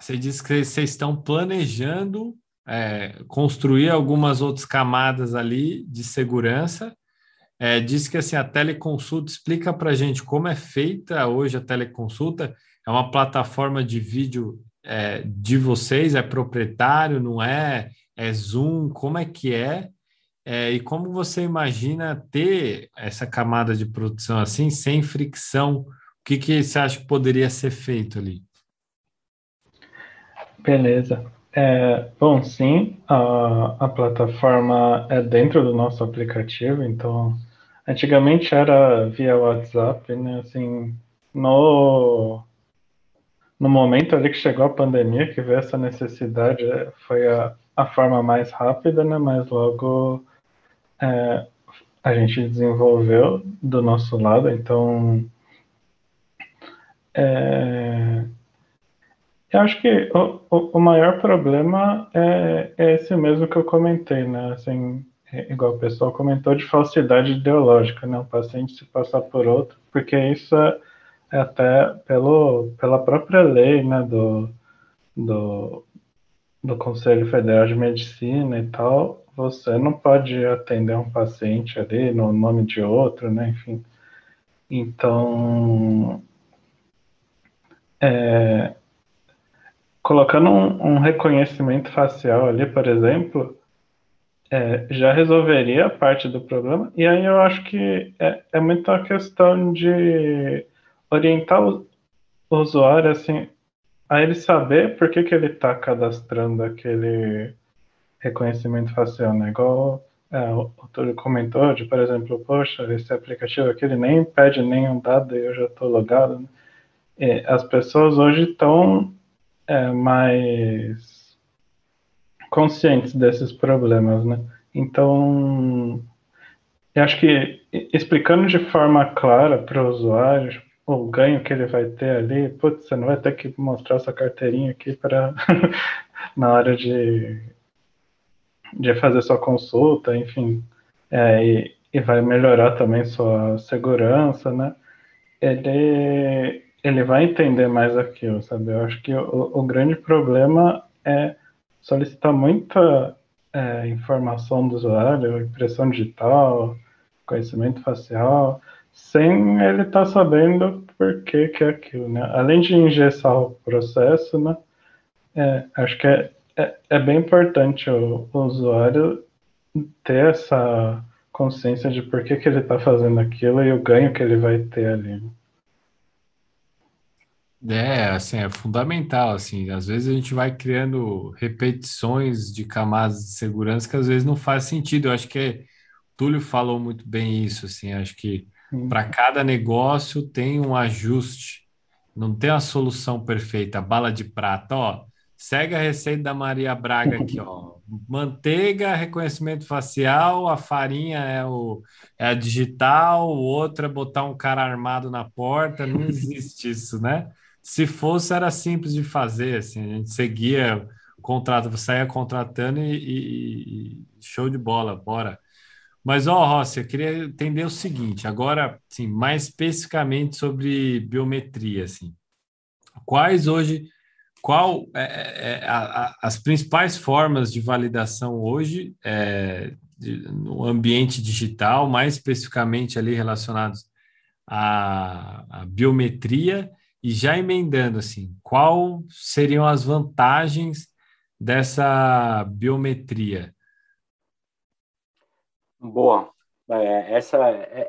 você disse que vocês estão planejando é, construir algumas outras camadas ali de segurança. É, disse que assim, a teleconsulta explica para a gente como é feita hoje a teleconsulta é uma plataforma de vídeo é, de vocês? É proprietário, não é? É Zoom? Como é que é? É? E como você imagina ter essa camada de produção assim, sem fricção? O que, que você acha que poderia ser feito ali? Beleza. É, bom, sim, a, a plataforma é dentro do nosso aplicativo, então antigamente era via WhatsApp, né? Assim, no, no momento ali que chegou a pandemia, que veio essa necessidade, foi a, a forma mais rápida, né? Mas logo é, a gente desenvolveu do nosso lado, então é, eu acho que o, o, o maior problema é, é, esse mesmo que eu comentei, né? Assim, é, igual o pessoal comentou de falsidade ideológica, né? O paciente se passar por outro, porque isso é é até pelo, pela própria lei né, do, do, do Conselho Federal de Medicina e tal, você não pode atender um paciente ali no nome de outro, né? Enfim. Então, é, colocando um, um, reconhecimento facial ali, por exemplo, é, já resolveria parte do problema. E aí eu acho que é, é muito a questão de orientar o, usuário assim a ele saber por que, que ele está cadastrando aquele reconhecimento facial, né? Igual é, o Túlio comentou, de, por exemplo, poxa, esse aplicativo aqui ele nem pede nenhum dado e eu já estou logado. Né? E as pessoas hoje estão é, mais conscientes desses problemas, né? Então, eu acho que explicando de forma clara para o usuário, o ganho que ele vai ter ali, putz, você não vai ter que mostrar sua carteirinha aqui para na hora de, de fazer sua consulta, enfim, é, e, e, vai melhorar também sua segurança, né? Ele, ele vai entender mais aquilo, sabe? Eu acho que o, o grande problema é solicitar muita é, informação do usuário, impressão digital, conhecimento facial, sem ele estar tá sabendo por que, que é aquilo, né? Além de engessar o processo, né? É, acho que é, é, é, bem importante o, o usuário ter essa consciência de por que, que ele está fazendo aquilo e o ganho que ele vai ter ali. É, assim, é fundamental, assim, às vezes a gente vai criando repetições de camadas de segurança que às vezes não faz sentido. Eu acho que é, Túlio falou muito bem isso, assim, acho que para cada negócio tem um ajuste, não tem a solução perfeita, a bala de prata, ó, segue a receita da Maria Braga aqui, ó, manteiga, reconhecimento facial, a farinha é, o, é a digital, o outro é botar um cara armado na porta, não existe isso, né? Se fosse, era simples de fazer, assim, a gente seguia o contrato, saía contratando e, e, e show de bola, bora. Mas, ó, Rossi, eu queria entender o seguinte, agora, sim, mais especificamente sobre biometria, assim. Quais hoje, qual é, é, é a, a, as principais formas de validação hoje é, de, no ambiente digital, mais especificamente ali relacionados à, à biometria e já emendando assim, qual seriam as vantagens dessa biometria? Boa. É, essa,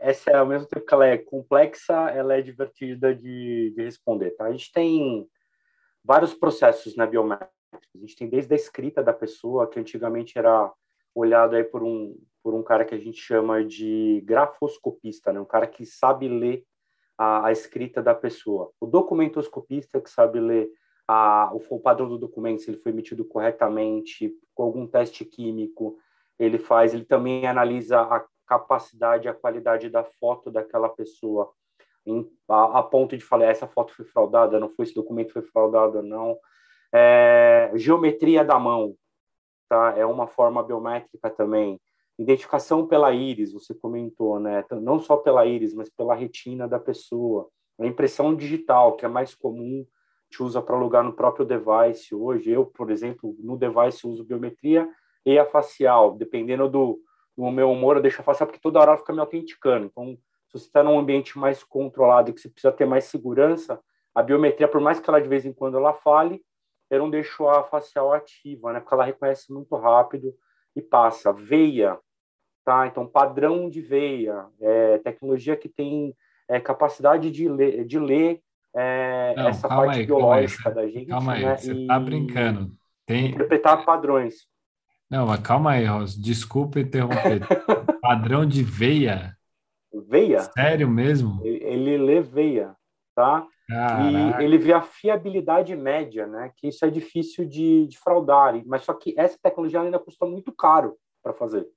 essa é ao mesmo tempo que ela é complexa, ela é divertida de, de responder. Tá? A gente tem vários processos na biométrica. A gente tem desde a escrita da pessoa, que antigamente era olhado aí por um por um cara que a gente chama de grafoscopista, né? um cara que sabe ler a, a escrita da pessoa. O documentoscopista que sabe ler a, o, o padrão do documento, se ele foi emitido corretamente, com algum teste químico, ele faz, ele também analisa a capacidade, a qualidade da foto daquela pessoa, em, a, a, ponto de falar, essa foto foi fraudada, não foi, esse documento foi fraudado, não. É, geometria da mão, tá? É uma forma biométrica também. Identificação pela íris, você comentou, né? Não só pela íris, mas pela retina da pessoa. A impressão digital, que é mais comum, te usa para alugar no próprio device hoje. Eu, por exemplo, no device uso biometria e a facial, dependendo do, do meu humor, eu deixo a facial porque toda hora fica me autenticando. Então, se você está num ambiente mais controlado e que você precisa ter mais segurança, a biometria, por mais que ela de vez em quando ela fale, eu não deixo a facial ativa, né? Porque ela reconhece muito rápido e passa. Veia, tá? Então, padrão de veia, é, tecnologia que tem é, capacidade de ler, de ler é, Não, essa parte aí, biológica da gente. Calma aí, né? você está brincando. Tem... Interpretar padrões. Não, mas calma aí, Rosa. Desculpa interromper. padrão de veia? Veia? Sério mesmo? Ele, lê veia, tá? Caraca. E ele vê a fiabilidade média, né? Que isso é difícil de, de fraudar. Mas só que essa tecnologia ainda custa muito caro para fazer.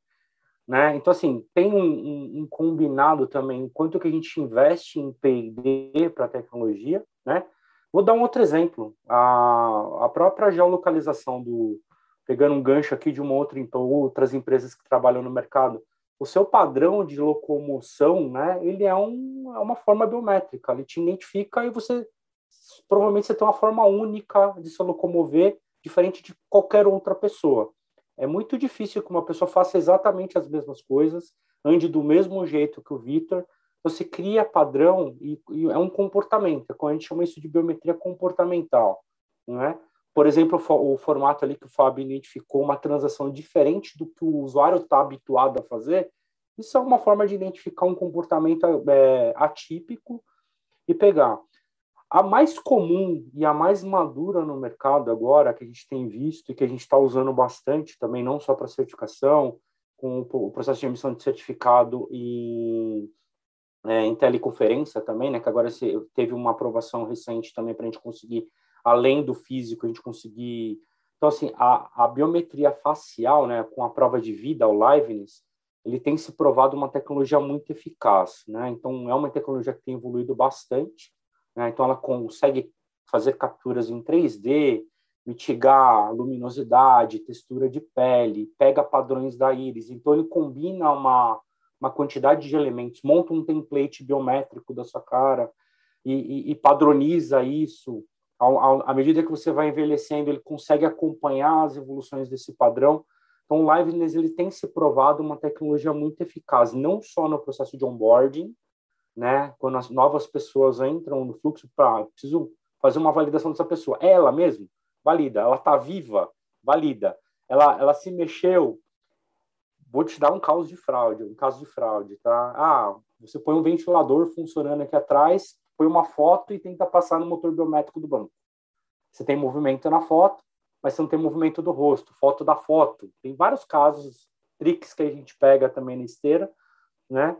Né? Então, assim, tem um, um, um combinado também, quanto que a gente investe em P&D para tecnologia, né? Vou dar um outro exemplo, a, a própria geolocalização do, pegando um gancho aqui de uma outra, então, outras empresas que trabalham no mercado, o seu padrão de locomoção, né, ele é, um, é uma forma biométrica, ele te identifica e você, provavelmente você tem uma forma única de se locomover, diferente de qualquer outra pessoa. É muito difícil que uma pessoa faça exatamente as mesmas coisas, ande do mesmo jeito que o Vitor. Você cria padrão e, e, é um comportamento. É a gente chama isso de biometria comportamental, não é? Por exemplo, o, formato ali que o Fábio identificou uma transação diferente do que o usuário está habituado a fazer. Isso é uma forma de identificar um comportamento é, atípico e pegar. A mais comum e a mais madura no mercado agora, que a gente tem visto e que a gente está usando bastante também, não só para certificação, com o processo de emissão de certificado e é, em teleconferência também, né, que agora teve uma aprovação recente também para a gente conseguir, além do físico, a gente conseguir... Então, assim, a, a biometria facial, né, com a prova de vida, o liveness, ele tem se provado uma tecnologia muito eficaz, né? Então, é uma tecnologia que tem evoluído bastante, né? Então, ela consegue fazer capturas em 3D, mitigar luminosidade, textura de pele, pega padrões da íris. Então, ele combina uma, uma quantidade de elementos, monta um template biométrico da sua cara e, e, e padroniza isso. À medida que você vai envelhecendo, ele consegue acompanhar as evoluções desse padrão. Então, o Liveness ele tem se provado uma tecnologia muito eficaz, não só no processo de onboarding, né? Quando as novas pessoas entram no fluxo, para preciso fazer uma validação dessa pessoa. É ela mesmo? Valida. Ela está viva? Valida. Ela, ela se mexeu? vou te dar um caso de fraude, um caso de fraude, tá? Ah, você põe um ventilador funcionando aqui atrás, põe uma foto e tenta passar no motor biométrico do banco. Você tem movimento na foto, mas você não tem movimento do rosto, foto da foto. Tem vários casos, tricks que a gente pega também na esteira, né?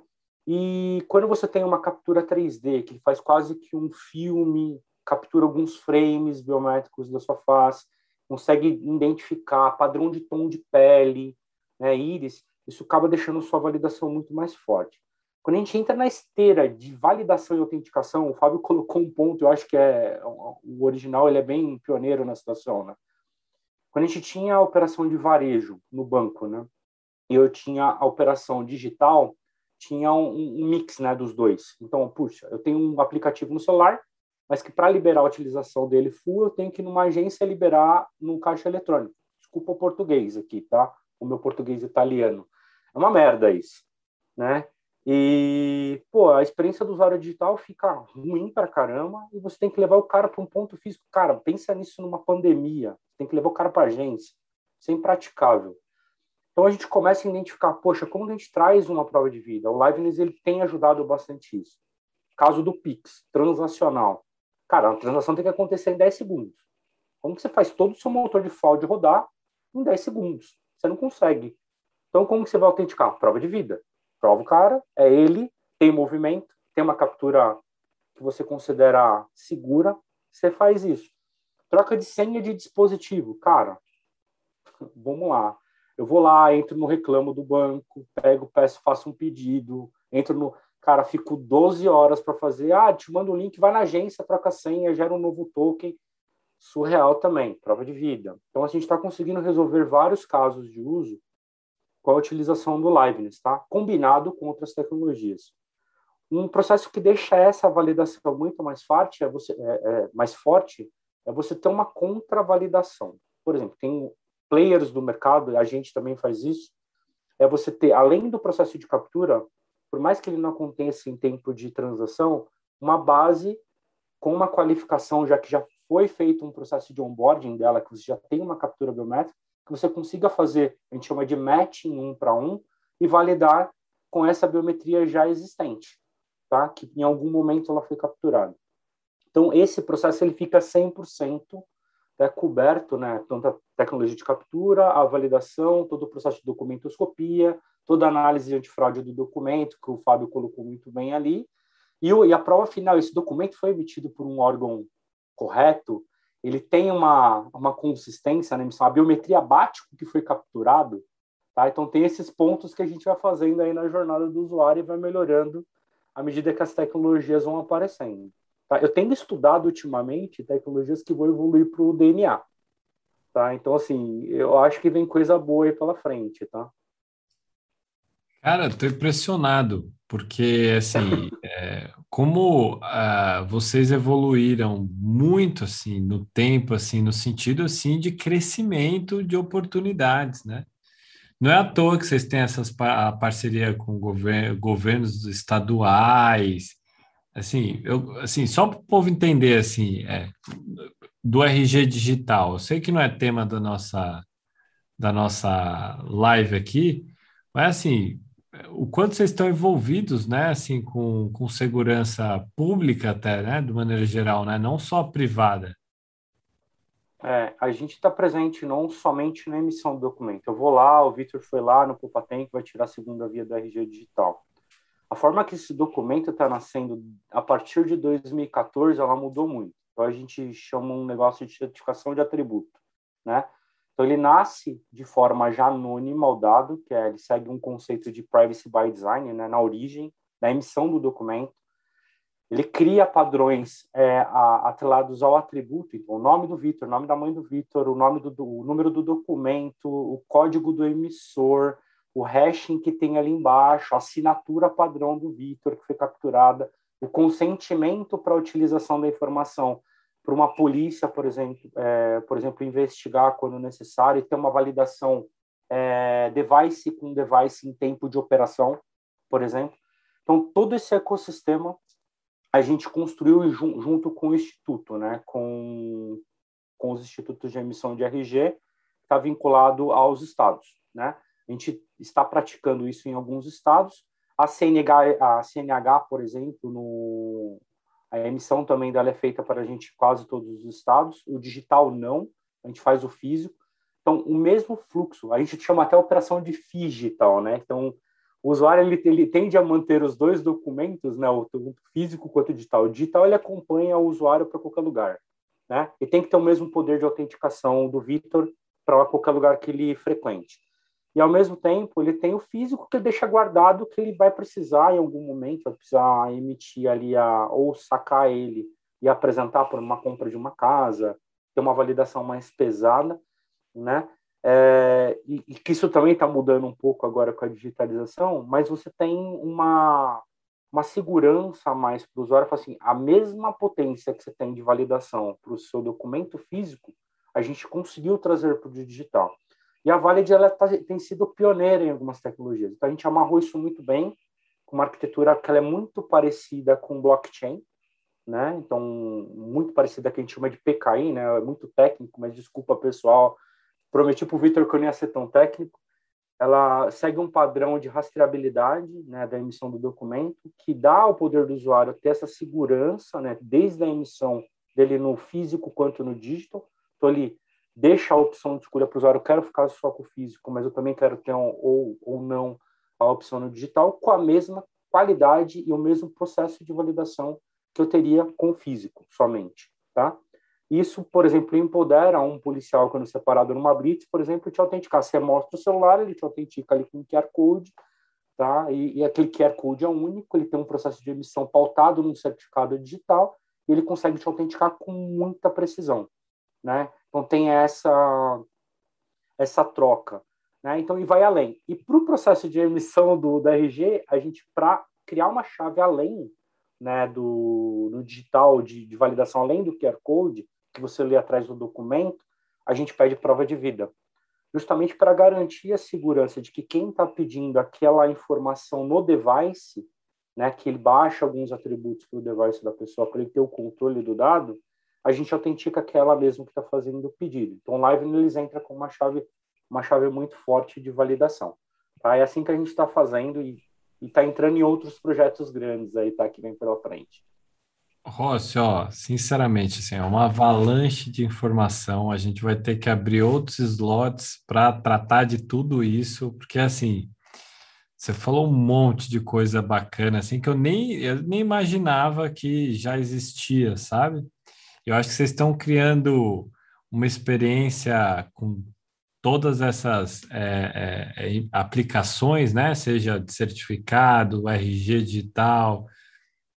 E quando você tem uma captura 3D, que faz quase que um filme, captura alguns frames biométricos da sua face, consegue identificar padrão de tom de pele, né, íris, isso acaba deixando sua validação muito mais forte. Quando a gente entra na esteira de validação e autenticação, o Fábio colocou um ponto, eu acho que é o original, ele é bem pioneiro na situação, né? Quando a gente tinha a operação de varejo no banco, né? E eu tinha a operação digital, tinha um, um mix, né, dos dois. Então, puxa, eu tenho um aplicativo no celular, mas que para liberar a utilização dele full, eu tenho que ir numa agência liberar no caixa eletrônico. Desculpa o português aqui, tá? O meu português italiano. É uma merda isso, né? E, pô, a experiência do usuário digital fica ruim para caramba e você tem que levar o cara para um ponto físico. Cara, pensa nisso numa pandemia. Tem que levar o cara para agência. Isso é impraticável. Então a gente começa a identificar, poxa, como a gente traz uma prova de vida? O Liveness ele tem ajudado bastante isso. Caso do Pix, transacional. Cara, a transação tem que acontecer em 10 segundos. Como que você faz todo o seu motor de fraude rodar em 10 segundos? Você não consegue. Então, como que você vai autenticar? Prova de vida. Prova o cara, é ele, tem movimento, tem uma captura que você considera segura, você faz isso. Troca de senha de dispositivo. Cara, vamos lá. Eu vou lá, entro no reclamo do banco, pego, peço, faço um pedido, entro no. Cara, fico 12 horas para fazer. Ah, te mando o link, vai na agência, troca a senha, gera um novo token. Surreal também, prova de vida. Então, a gente está conseguindo resolver vários casos de uso com a utilização do Liveness, tá? Combinado com outras tecnologias. Um processo que deixa essa validação muito mais forte é você, é, é, mais forte é você ter uma contravalidação. Por exemplo, tem players do mercado, a gente também faz isso, é você ter, além do processo de captura, por mais que ele não aconteça em tempo de transação, uma base com uma qualificação, já que já foi feito um processo de onboarding dela, que você já tem uma captura biométrica, que você consiga fazer, a gente chama de matching um para um, e validar com essa biometria já existente, tá? que em algum momento ela foi capturada. Então, esse processo ele fica 100% é coberto, né, tanto a tecnologia de captura, a validação, todo o processo de documentoscopia, toda a análise antifraude do documento, que o Fábio colocou muito bem ali, e a prova final, esse documento foi emitido por um órgão correto, ele tem uma, uma consistência na emissão, a biometria bate com o que foi capturado, tá? Então tem esses pontos que a gente vai fazendo aí na jornada do usuário e vai melhorando à medida que as tecnologias vão aparecendo. Tá? Eu tenho estudado ultimamente tecnologias que vão evoluir para o DNA, tá? Então assim, eu acho que vem coisa boa aí pela frente, tá? Cara, estou impressionado, porque assim, é, como uh, vocês evoluíram muito assim no tempo, assim, no sentido assim de crescimento de oportunidades, né? Não é à toa que vocês têm essas a parceria com gover governos estaduais, assim, eu, assim, só para o povo entender assim, é, do RG digital. Eu sei que não é tema da nossa da nossa live aqui, mas assim, o quanto vocês estão envolvidos, né, assim, com, com segurança pública até, né, de maneira geral, né, não só privada. É, a gente está presente não somente na emissão do documento. Eu vou lá, o Vitor foi lá no Pupatem, que vai tirar a segunda via do RG digital. A forma que esse documento está nascendo a partir de 2014, ela mudou muito. Então a gente chama um negócio de certificação de atributo, né? Então, ele nasce de forma já anônima ao dado, que é, ele segue um conceito de privacy by design, né, na origem, na emissão do documento. Ele cria padrões é, atrelados ao atributo, então, o nome do Vitor, o nome da mãe do Vitor, o nome do, do o número do documento, o código do emissor, o hashing que tem ali embaixo, a assinatura padrão do Vitor que foi capturada, o consentimento para a utilização da informação para uma polícia, por exemplo, é, por exemplo, investigar quando necessário e ter uma validação é, device com device em tempo de operação, por exemplo. Então, todo esse ecossistema a gente construiu jun junto com o Instituto, né, com, com os institutos de emissão de RG, está vinculado aos estados. Né? A gente está praticando isso em alguns estados. A CNH, a CNH por exemplo, no, a emissão também dela é feita para a gente quase todos os estados. O digital não, a gente faz o físico. Então, o mesmo fluxo, a gente chama até operação de digital, né? Então, o usuário ele, ele tende a manter os dois documentos, né, o físico quanto o digital. O digital ele acompanha o usuário para qualquer lugar, né? E tem que ter o mesmo poder de autenticação do Vitor para qualquer lugar que ele frequente. E ao mesmo tempo, ele tem o físico que ele deixa guardado que ele vai precisar em algum momento, vai precisar emitir ali a ou sacar ele e apresentar por uma compra de uma casa, ter uma validação mais pesada, né? É, e, e, que isso também está mudando um pouco agora com a digitalização, mas você tem uma, uma segurança a mais para o usuário, assim, a mesma potência que você tem de validação para o seu documento físico, a gente conseguiu trazer para o digital. E a Valid ela tá, tem sido pioneira em algumas tecnologias. Então a gente amarrou isso muito bem com uma arquitetura que é muito parecida com blockchain, né? Então muito parecida que a gente chama de PKI, né? É muito técnico, mas desculpa pessoal, prometi para o Vitor que eu não ia ser tão técnico. Ela segue um padrão de rastreabilidade né, da emissão do documento, que dá ao poder do usuário ter essa segurança, né, desde a emissão dele no físico quanto no digital. Então, ele deixa a opção de escolha para o usuário, eu quero ficar só com o físico, mas eu também quero ter um, ou, ou não a opção no digital, com a mesma qualidade e o mesmo processo de validação que eu teria com o físico somente, tá? Isso, por exemplo, empodera um policial quando separado numa blitz, por exemplo, te autenticar. Você mostra o celular, ele te autentica ali com um QR Code, tá? E, e, aquele QR Code é único, ele tem um processo de emissão pautado num certificado digital e ele consegue te autenticar com muita precisão, né? Então tem essa essa troca, né? Então e vai além. E para o processo de emissão do, do RG, a gente para criar uma chave além, né, do, do digital de, de validação além do QR Code, que você lê atrás do documento, a gente pede prova de vida, justamente para garantir a segurança de que quem está pedindo aquela informação no device, né, que ele baixa alguns atributos para o device da pessoa para ele ter o controle do dado, a gente autentica aquela mesmo que está fazendo o pedido. Então, Live eles entra com uma chave, uma chave muito forte de validação. Tá? É assim que a gente está fazendo e está entrando em outros projetos grandes aí, tá? Que vem pela frente. Rossi, ó, sinceramente, assim, é uma avalanche de informação. A gente vai ter que abrir outros slots para tratar de tudo isso, porque assim, você falou um monte de coisa bacana, assim, que eu nem, eu nem imaginava que já existia, sabe? Eu acho que vocês estão criando uma experiência com todas essas é, é, é aplicações, né? Seja de certificado, RG digital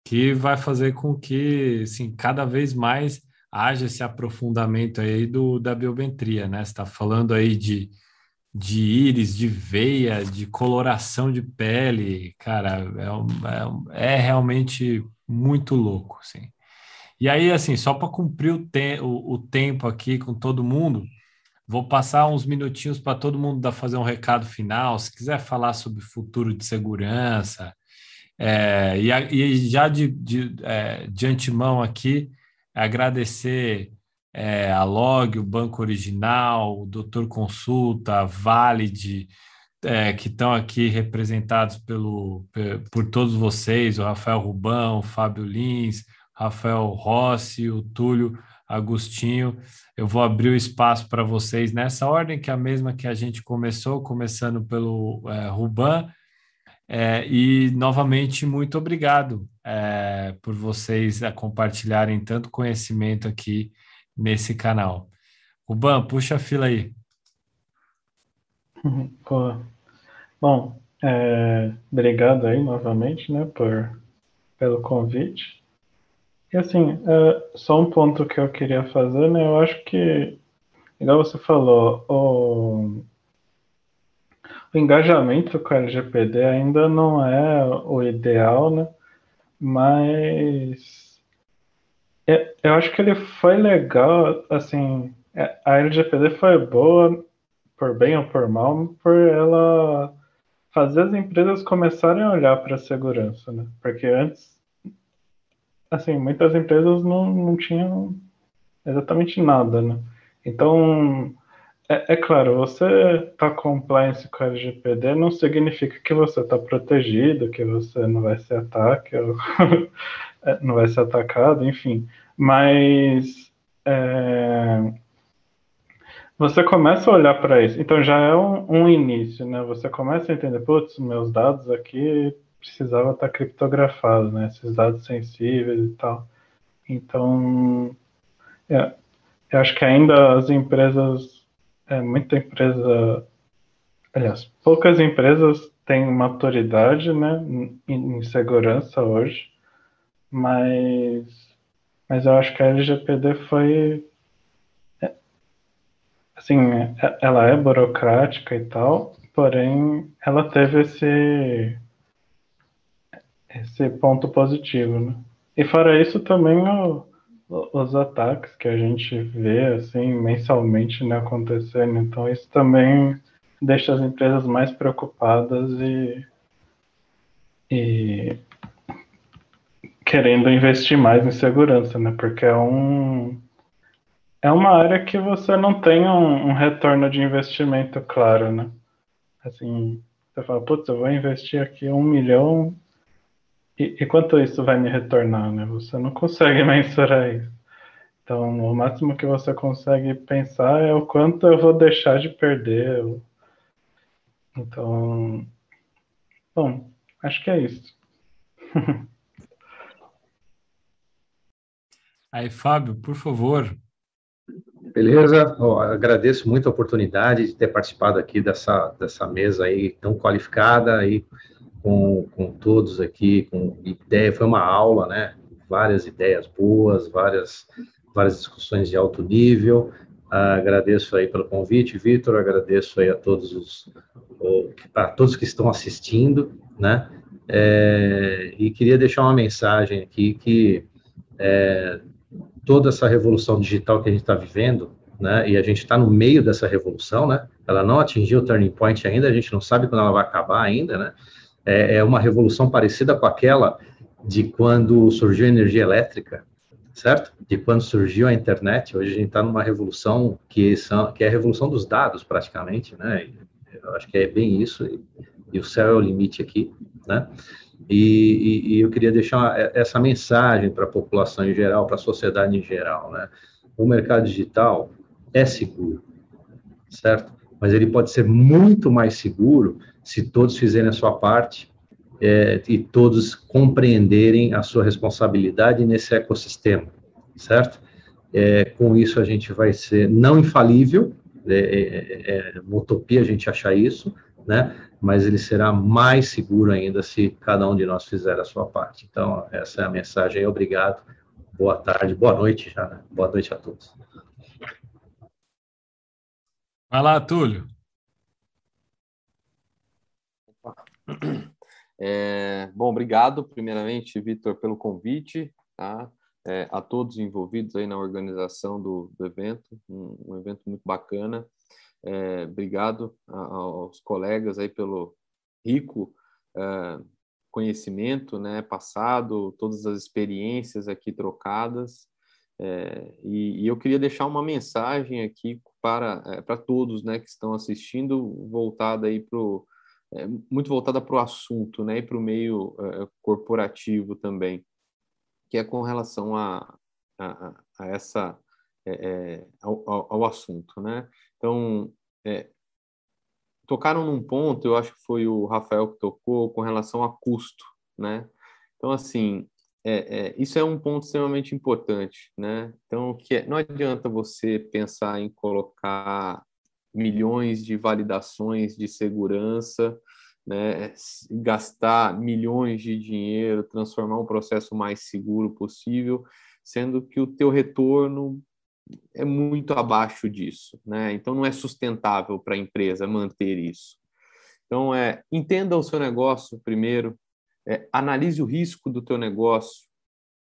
que vai fazer com que, assim, cada vez mais haja esse aprofundamento aí do, da biometria, né? Você está falando aí de, de íris, de veia, de coloração de pele, cara, é, é, é realmente muito louco, assim. E aí, assim, só para cumprir o, te o, o, tempo aqui com todo mundo, vou passar uns minutinhos para todo mundo dar, fazer um recado final. Se quiser falar sobre futuro de segurança, é, e, e, já de, de, é, de antemão aqui, agradecer é, a Log, o Banco Original, o Doutor Consulta, a Valid, é, que estão aqui representados pelo, por todos vocês, o Rafael Rubão, o Fábio Lins, Rafael Rossi, o Túlio Agostinho. Eu vou abrir o espaço para vocês nessa ordem, que é a mesma que a gente começou, começando pelo é, Ruban, é, e, novamente, muito obrigado é, por vocês a compartilharem tanto conhecimento aqui nesse canal. Ruban, puxa a fila aí. Bom, é, obrigado aí novamente, né, por, pelo convite. E assim, é, só um ponto que eu queria fazer, né, eu acho que, igual você falou, o, o engajamento com a LGPD ainda não é o ideal, né? Mas eu acho que ele foi legal, assim, é, a LGPD foi boa, por bem ou por mal, por ela fazer as empresas começarem a olhar para a segurança, né? Porque antes, assim, muitas empresas não, não tinham exatamente nada, né? Então, é, é, claro, você tá compliance com a LGPD não significa que você está protegido, que você não vai ser ataque, é, não vai ser atacado, enfim. Mas é, você começa a olhar para isso. Então já é um, um, início, né? Você começa a entender, putz, meus dados aqui precisava estar tá criptografado, né? Esses dados sensíveis e tal. Então, é, eu acho que ainda as empresas, é, muita empresa, aliás, poucas empresas têm maturidade, né, em, em segurança hoje, mas, mas eu acho que a LGPD foi assim, é, ela é burocrática e tal, porém ela teve esse esse ponto positivo, né? E fora isso também o, os ataques que a gente vê assim mensalmente né, acontecendo, então isso também deixa as empresas mais preocupadas e, e querendo investir mais em segurança, né? Porque é um é uma área que você não tem um, um retorno de investimento claro, né? Assim, você fala, putz, eu vou investir aqui um milhão e, e, quanto isso vai me retornar, né? Você não consegue mensurar isso. Então, o máximo que você consegue pensar é o quanto eu vou deixar de perder. Então, bom, acho que é isso. Aí, Fábio, por favor, Beleza, oh, agradeço muito a oportunidade de ter participado aqui dessa, dessa mesa aí tão qualificada aí com, com todos aqui, com ideia, foi uma aula, né? Várias ideias boas, várias, várias discussões de alto nível. Ah, agradeço aí pelo convite, Vitor, agradeço aí a todos os a todos que estão assistindo, né? É, e queria deixar uma mensagem aqui que é, toda essa revolução digital que a gente está vivendo, né, e a gente está no meio dessa revolução, né, ela não atingiu o turning point ainda, a gente não sabe quando ela vai acabar ainda, né, é, é uma revolução parecida com aquela de quando surgiu a energia elétrica, certo? De quando surgiu a internet, hoje a gente está numa revolução que, são, que é a revolução dos dados, praticamente, né, eu acho que é bem isso, e, e o céu é o limite aqui, né, e, e, e eu queria deixar essa mensagem para a população em geral, para a sociedade em geral, né? O mercado digital é seguro, certo? Mas ele pode ser muito mais seguro se todos fizerem a sua parte é, e todos compreenderem a sua responsabilidade nesse ecossistema, certo? É, com isso a gente vai ser não infalível, é, é, é uma utopia a gente achar isso, né? mas ele será mais seguro ainda se cada um de nós fizer a sua parte. Então, essa é a mensagem. Obrigado. Boa tarde, boa noite já. Né? Boa noite a todos. Vai lá, Túlio. É, bom, obrigado, primeiramente, Vitor, pelo convite, tá? É, a todos envolvidos aí na organização do, do evento, um, um evento muito bacana. É, obrigado aos colegas aí pelo rico é, conhecimento, né, passado, todas as experiências aqui trocadas. É, e, e, eu queria deixar uma mensagem aqui para é, para todos, né, que estão assistindo, voltada aí para é, muito voltada para o assunto, né, e para o meio é, corporativo também, que é com relação a, a, a essa ao, ao, ao assunto, né? Então, é, tocaram num ponto, eu acho que foi o Rafael que tocou, com relação a custo, né? Então, assim, é, é, isso é um ponto extremamente importante, né? Então, que é, não adianta você pensar em colocar milhões de validações de segurança, né? gastar milhões de dinheiro, transformar um processo mais seguro possível, sendo que o teu retorno é muito abaixo disso, né? Então não é sustentável para a empresa manter isso. Então é entenda o seu negócio primeiro, é, analise o risco do teu negócio,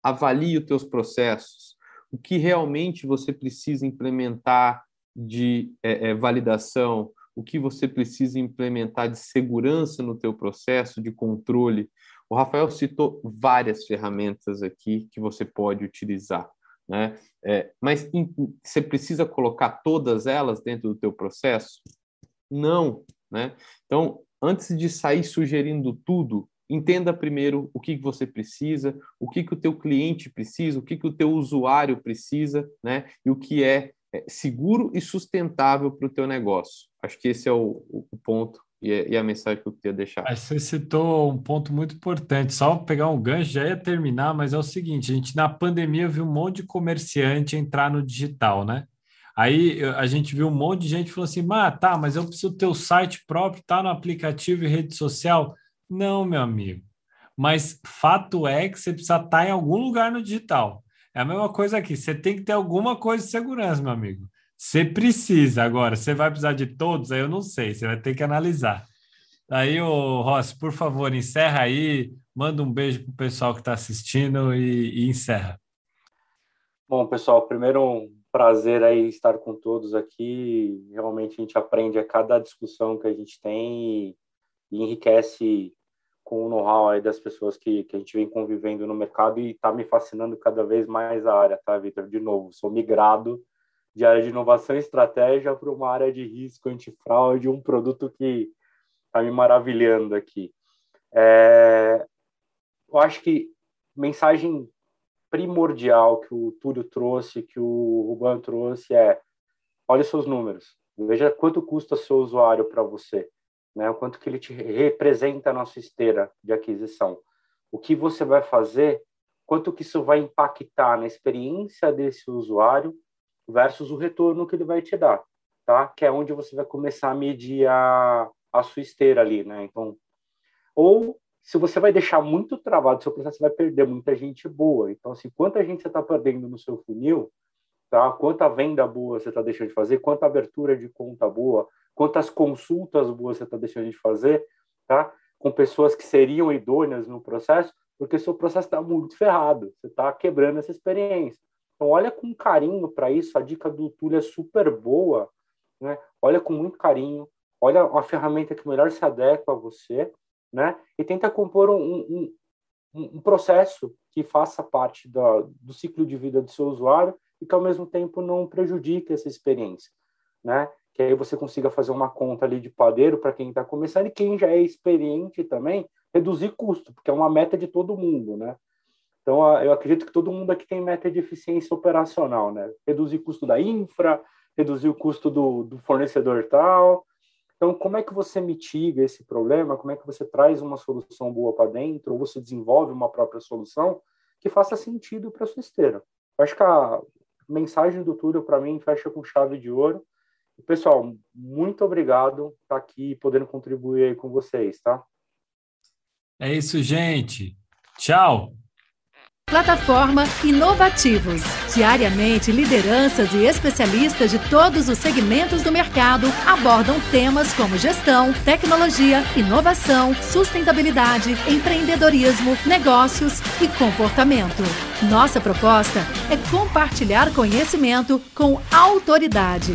avalie os teus processos, o que realmente você precisa implementar de é, é, validação, o que você precisa implementar de segurança no teu processo de controle. O Rafael citou várias ferramentas aqui que você pode utilizar né? É, mas in, você precisa colocar todas elas dentro do teu processo? Não, né? Então, antes de sair sugerindo tudo, entenda primeiro o que você precisa, o que, que o teu cliente precisa, o que, que o teu usuário precisa, né? E o que é, é seguro e sustentável para o teu negócio. Acho que esse é o, o ponto e, e, a mensagem que eu queria deixar. Você citou um ponto muito importante, só pegar um gancho, já ia terminar, mas é o seguinte, a gente na pandemia viu um monte de comerciante entrar no digital, né? Aí a gente viu um monte de gente falando assim, ah, tá, mas eu preciso ter o site próprio, tá no aplicativo e rede social. Não, meu amigo. Mas fato é que você precisa estar tá em algum lugar no digital. É a mesma coisa aqui, você tem que ter alguma coisa de segurança, meu amigo. Você precisa agora, você vai precisar de todos? Aí eu não sei, você vai ter que analisar. Aí, o Rossi, por favor, encerra aí, manda um beijo para o pessoal que está assistindo e, e, encerra. Bom, pessoal, primeiro um prazer aí estar com todos aqui. Realmente a gente aprende a cada discussão que a gente tem e enriquece com o know-how das pessoas que, que a gente vem convivendo no mercado e está me fascinando cada vez mais a área, tá, Vitor? De novo, sou migrado de área de inovação e estratégia para uma área de risco antifraude, um produto que está me maravilhando aqui. É, eu acho que mensagem primordial que o Túlio trouxe, que o Ruban trouxe é olhe seus números, veja quanto custa seu usuário para você, né? o quanto que ele te representa na sua esteira de aquisição. O que você vai fazer, quanto que isso vai impactar na experiência desse usuário versus o retorno que ele vai te dar, tá? Que é onde você vai começar a medir a, a sua esteira ali, né? Então, ou se você vai deixar muito travado seu processo, você vai perder muita gente boa. Então, assim, quanta gente você está perdendo no seu funil, tá? Quanta venda boa você está deixando de fazer, quanta abertura de conta boa, quantas consultas você está deixando de fazer, tá? Com pessoas que seriam idôneas no processo, porque seu processo está muito ferrado, você está quebrando essa experiência. Então, olha com carinho para isso. A dica do Túlio é super boa. Né? Olha com muito carinho. Olha a ferramenta que melhor se adequa a você. Né? E tenta compor um, um, um processo que faça parte da, do ciclo de vida do seu usuário e que, ao mesmo tempo, não prejudique essa experiência. Né? Que aí você consiga fazer uma conta ali de padeiro para quem está começando e quem já é experiente também, reduzir custo, porque é uma meta de todo mundo, né? Então, eu acredito que todo mundo aqui tem meta de eficiência operacional, né? Reduzir o custo da infra, reduzir o custo do, do fornecedor tal. Então, como é que você mitiga esse problema? Como é que você traz uma solução boa para dentro? Ou você desenvolve uma própria solução que faça sentido para a sua esteira? Eu acho que a mensagem do Túlio, para mim, fecha com chave de ouro. Pessoal, muito obrigado por estar aqui podendo contribuir com vocês, tá? É isso, gente. Tchau. Plataforma Inovativos. Diariamente, lideranças e especialistas de todos os segmentos do mercado abordam temas como gestão, tecnologia, inovação, sustentabilidade, empreendedorismo, negócios e comportamento. Nossa proposta é compartilhar conhecimento com autoridade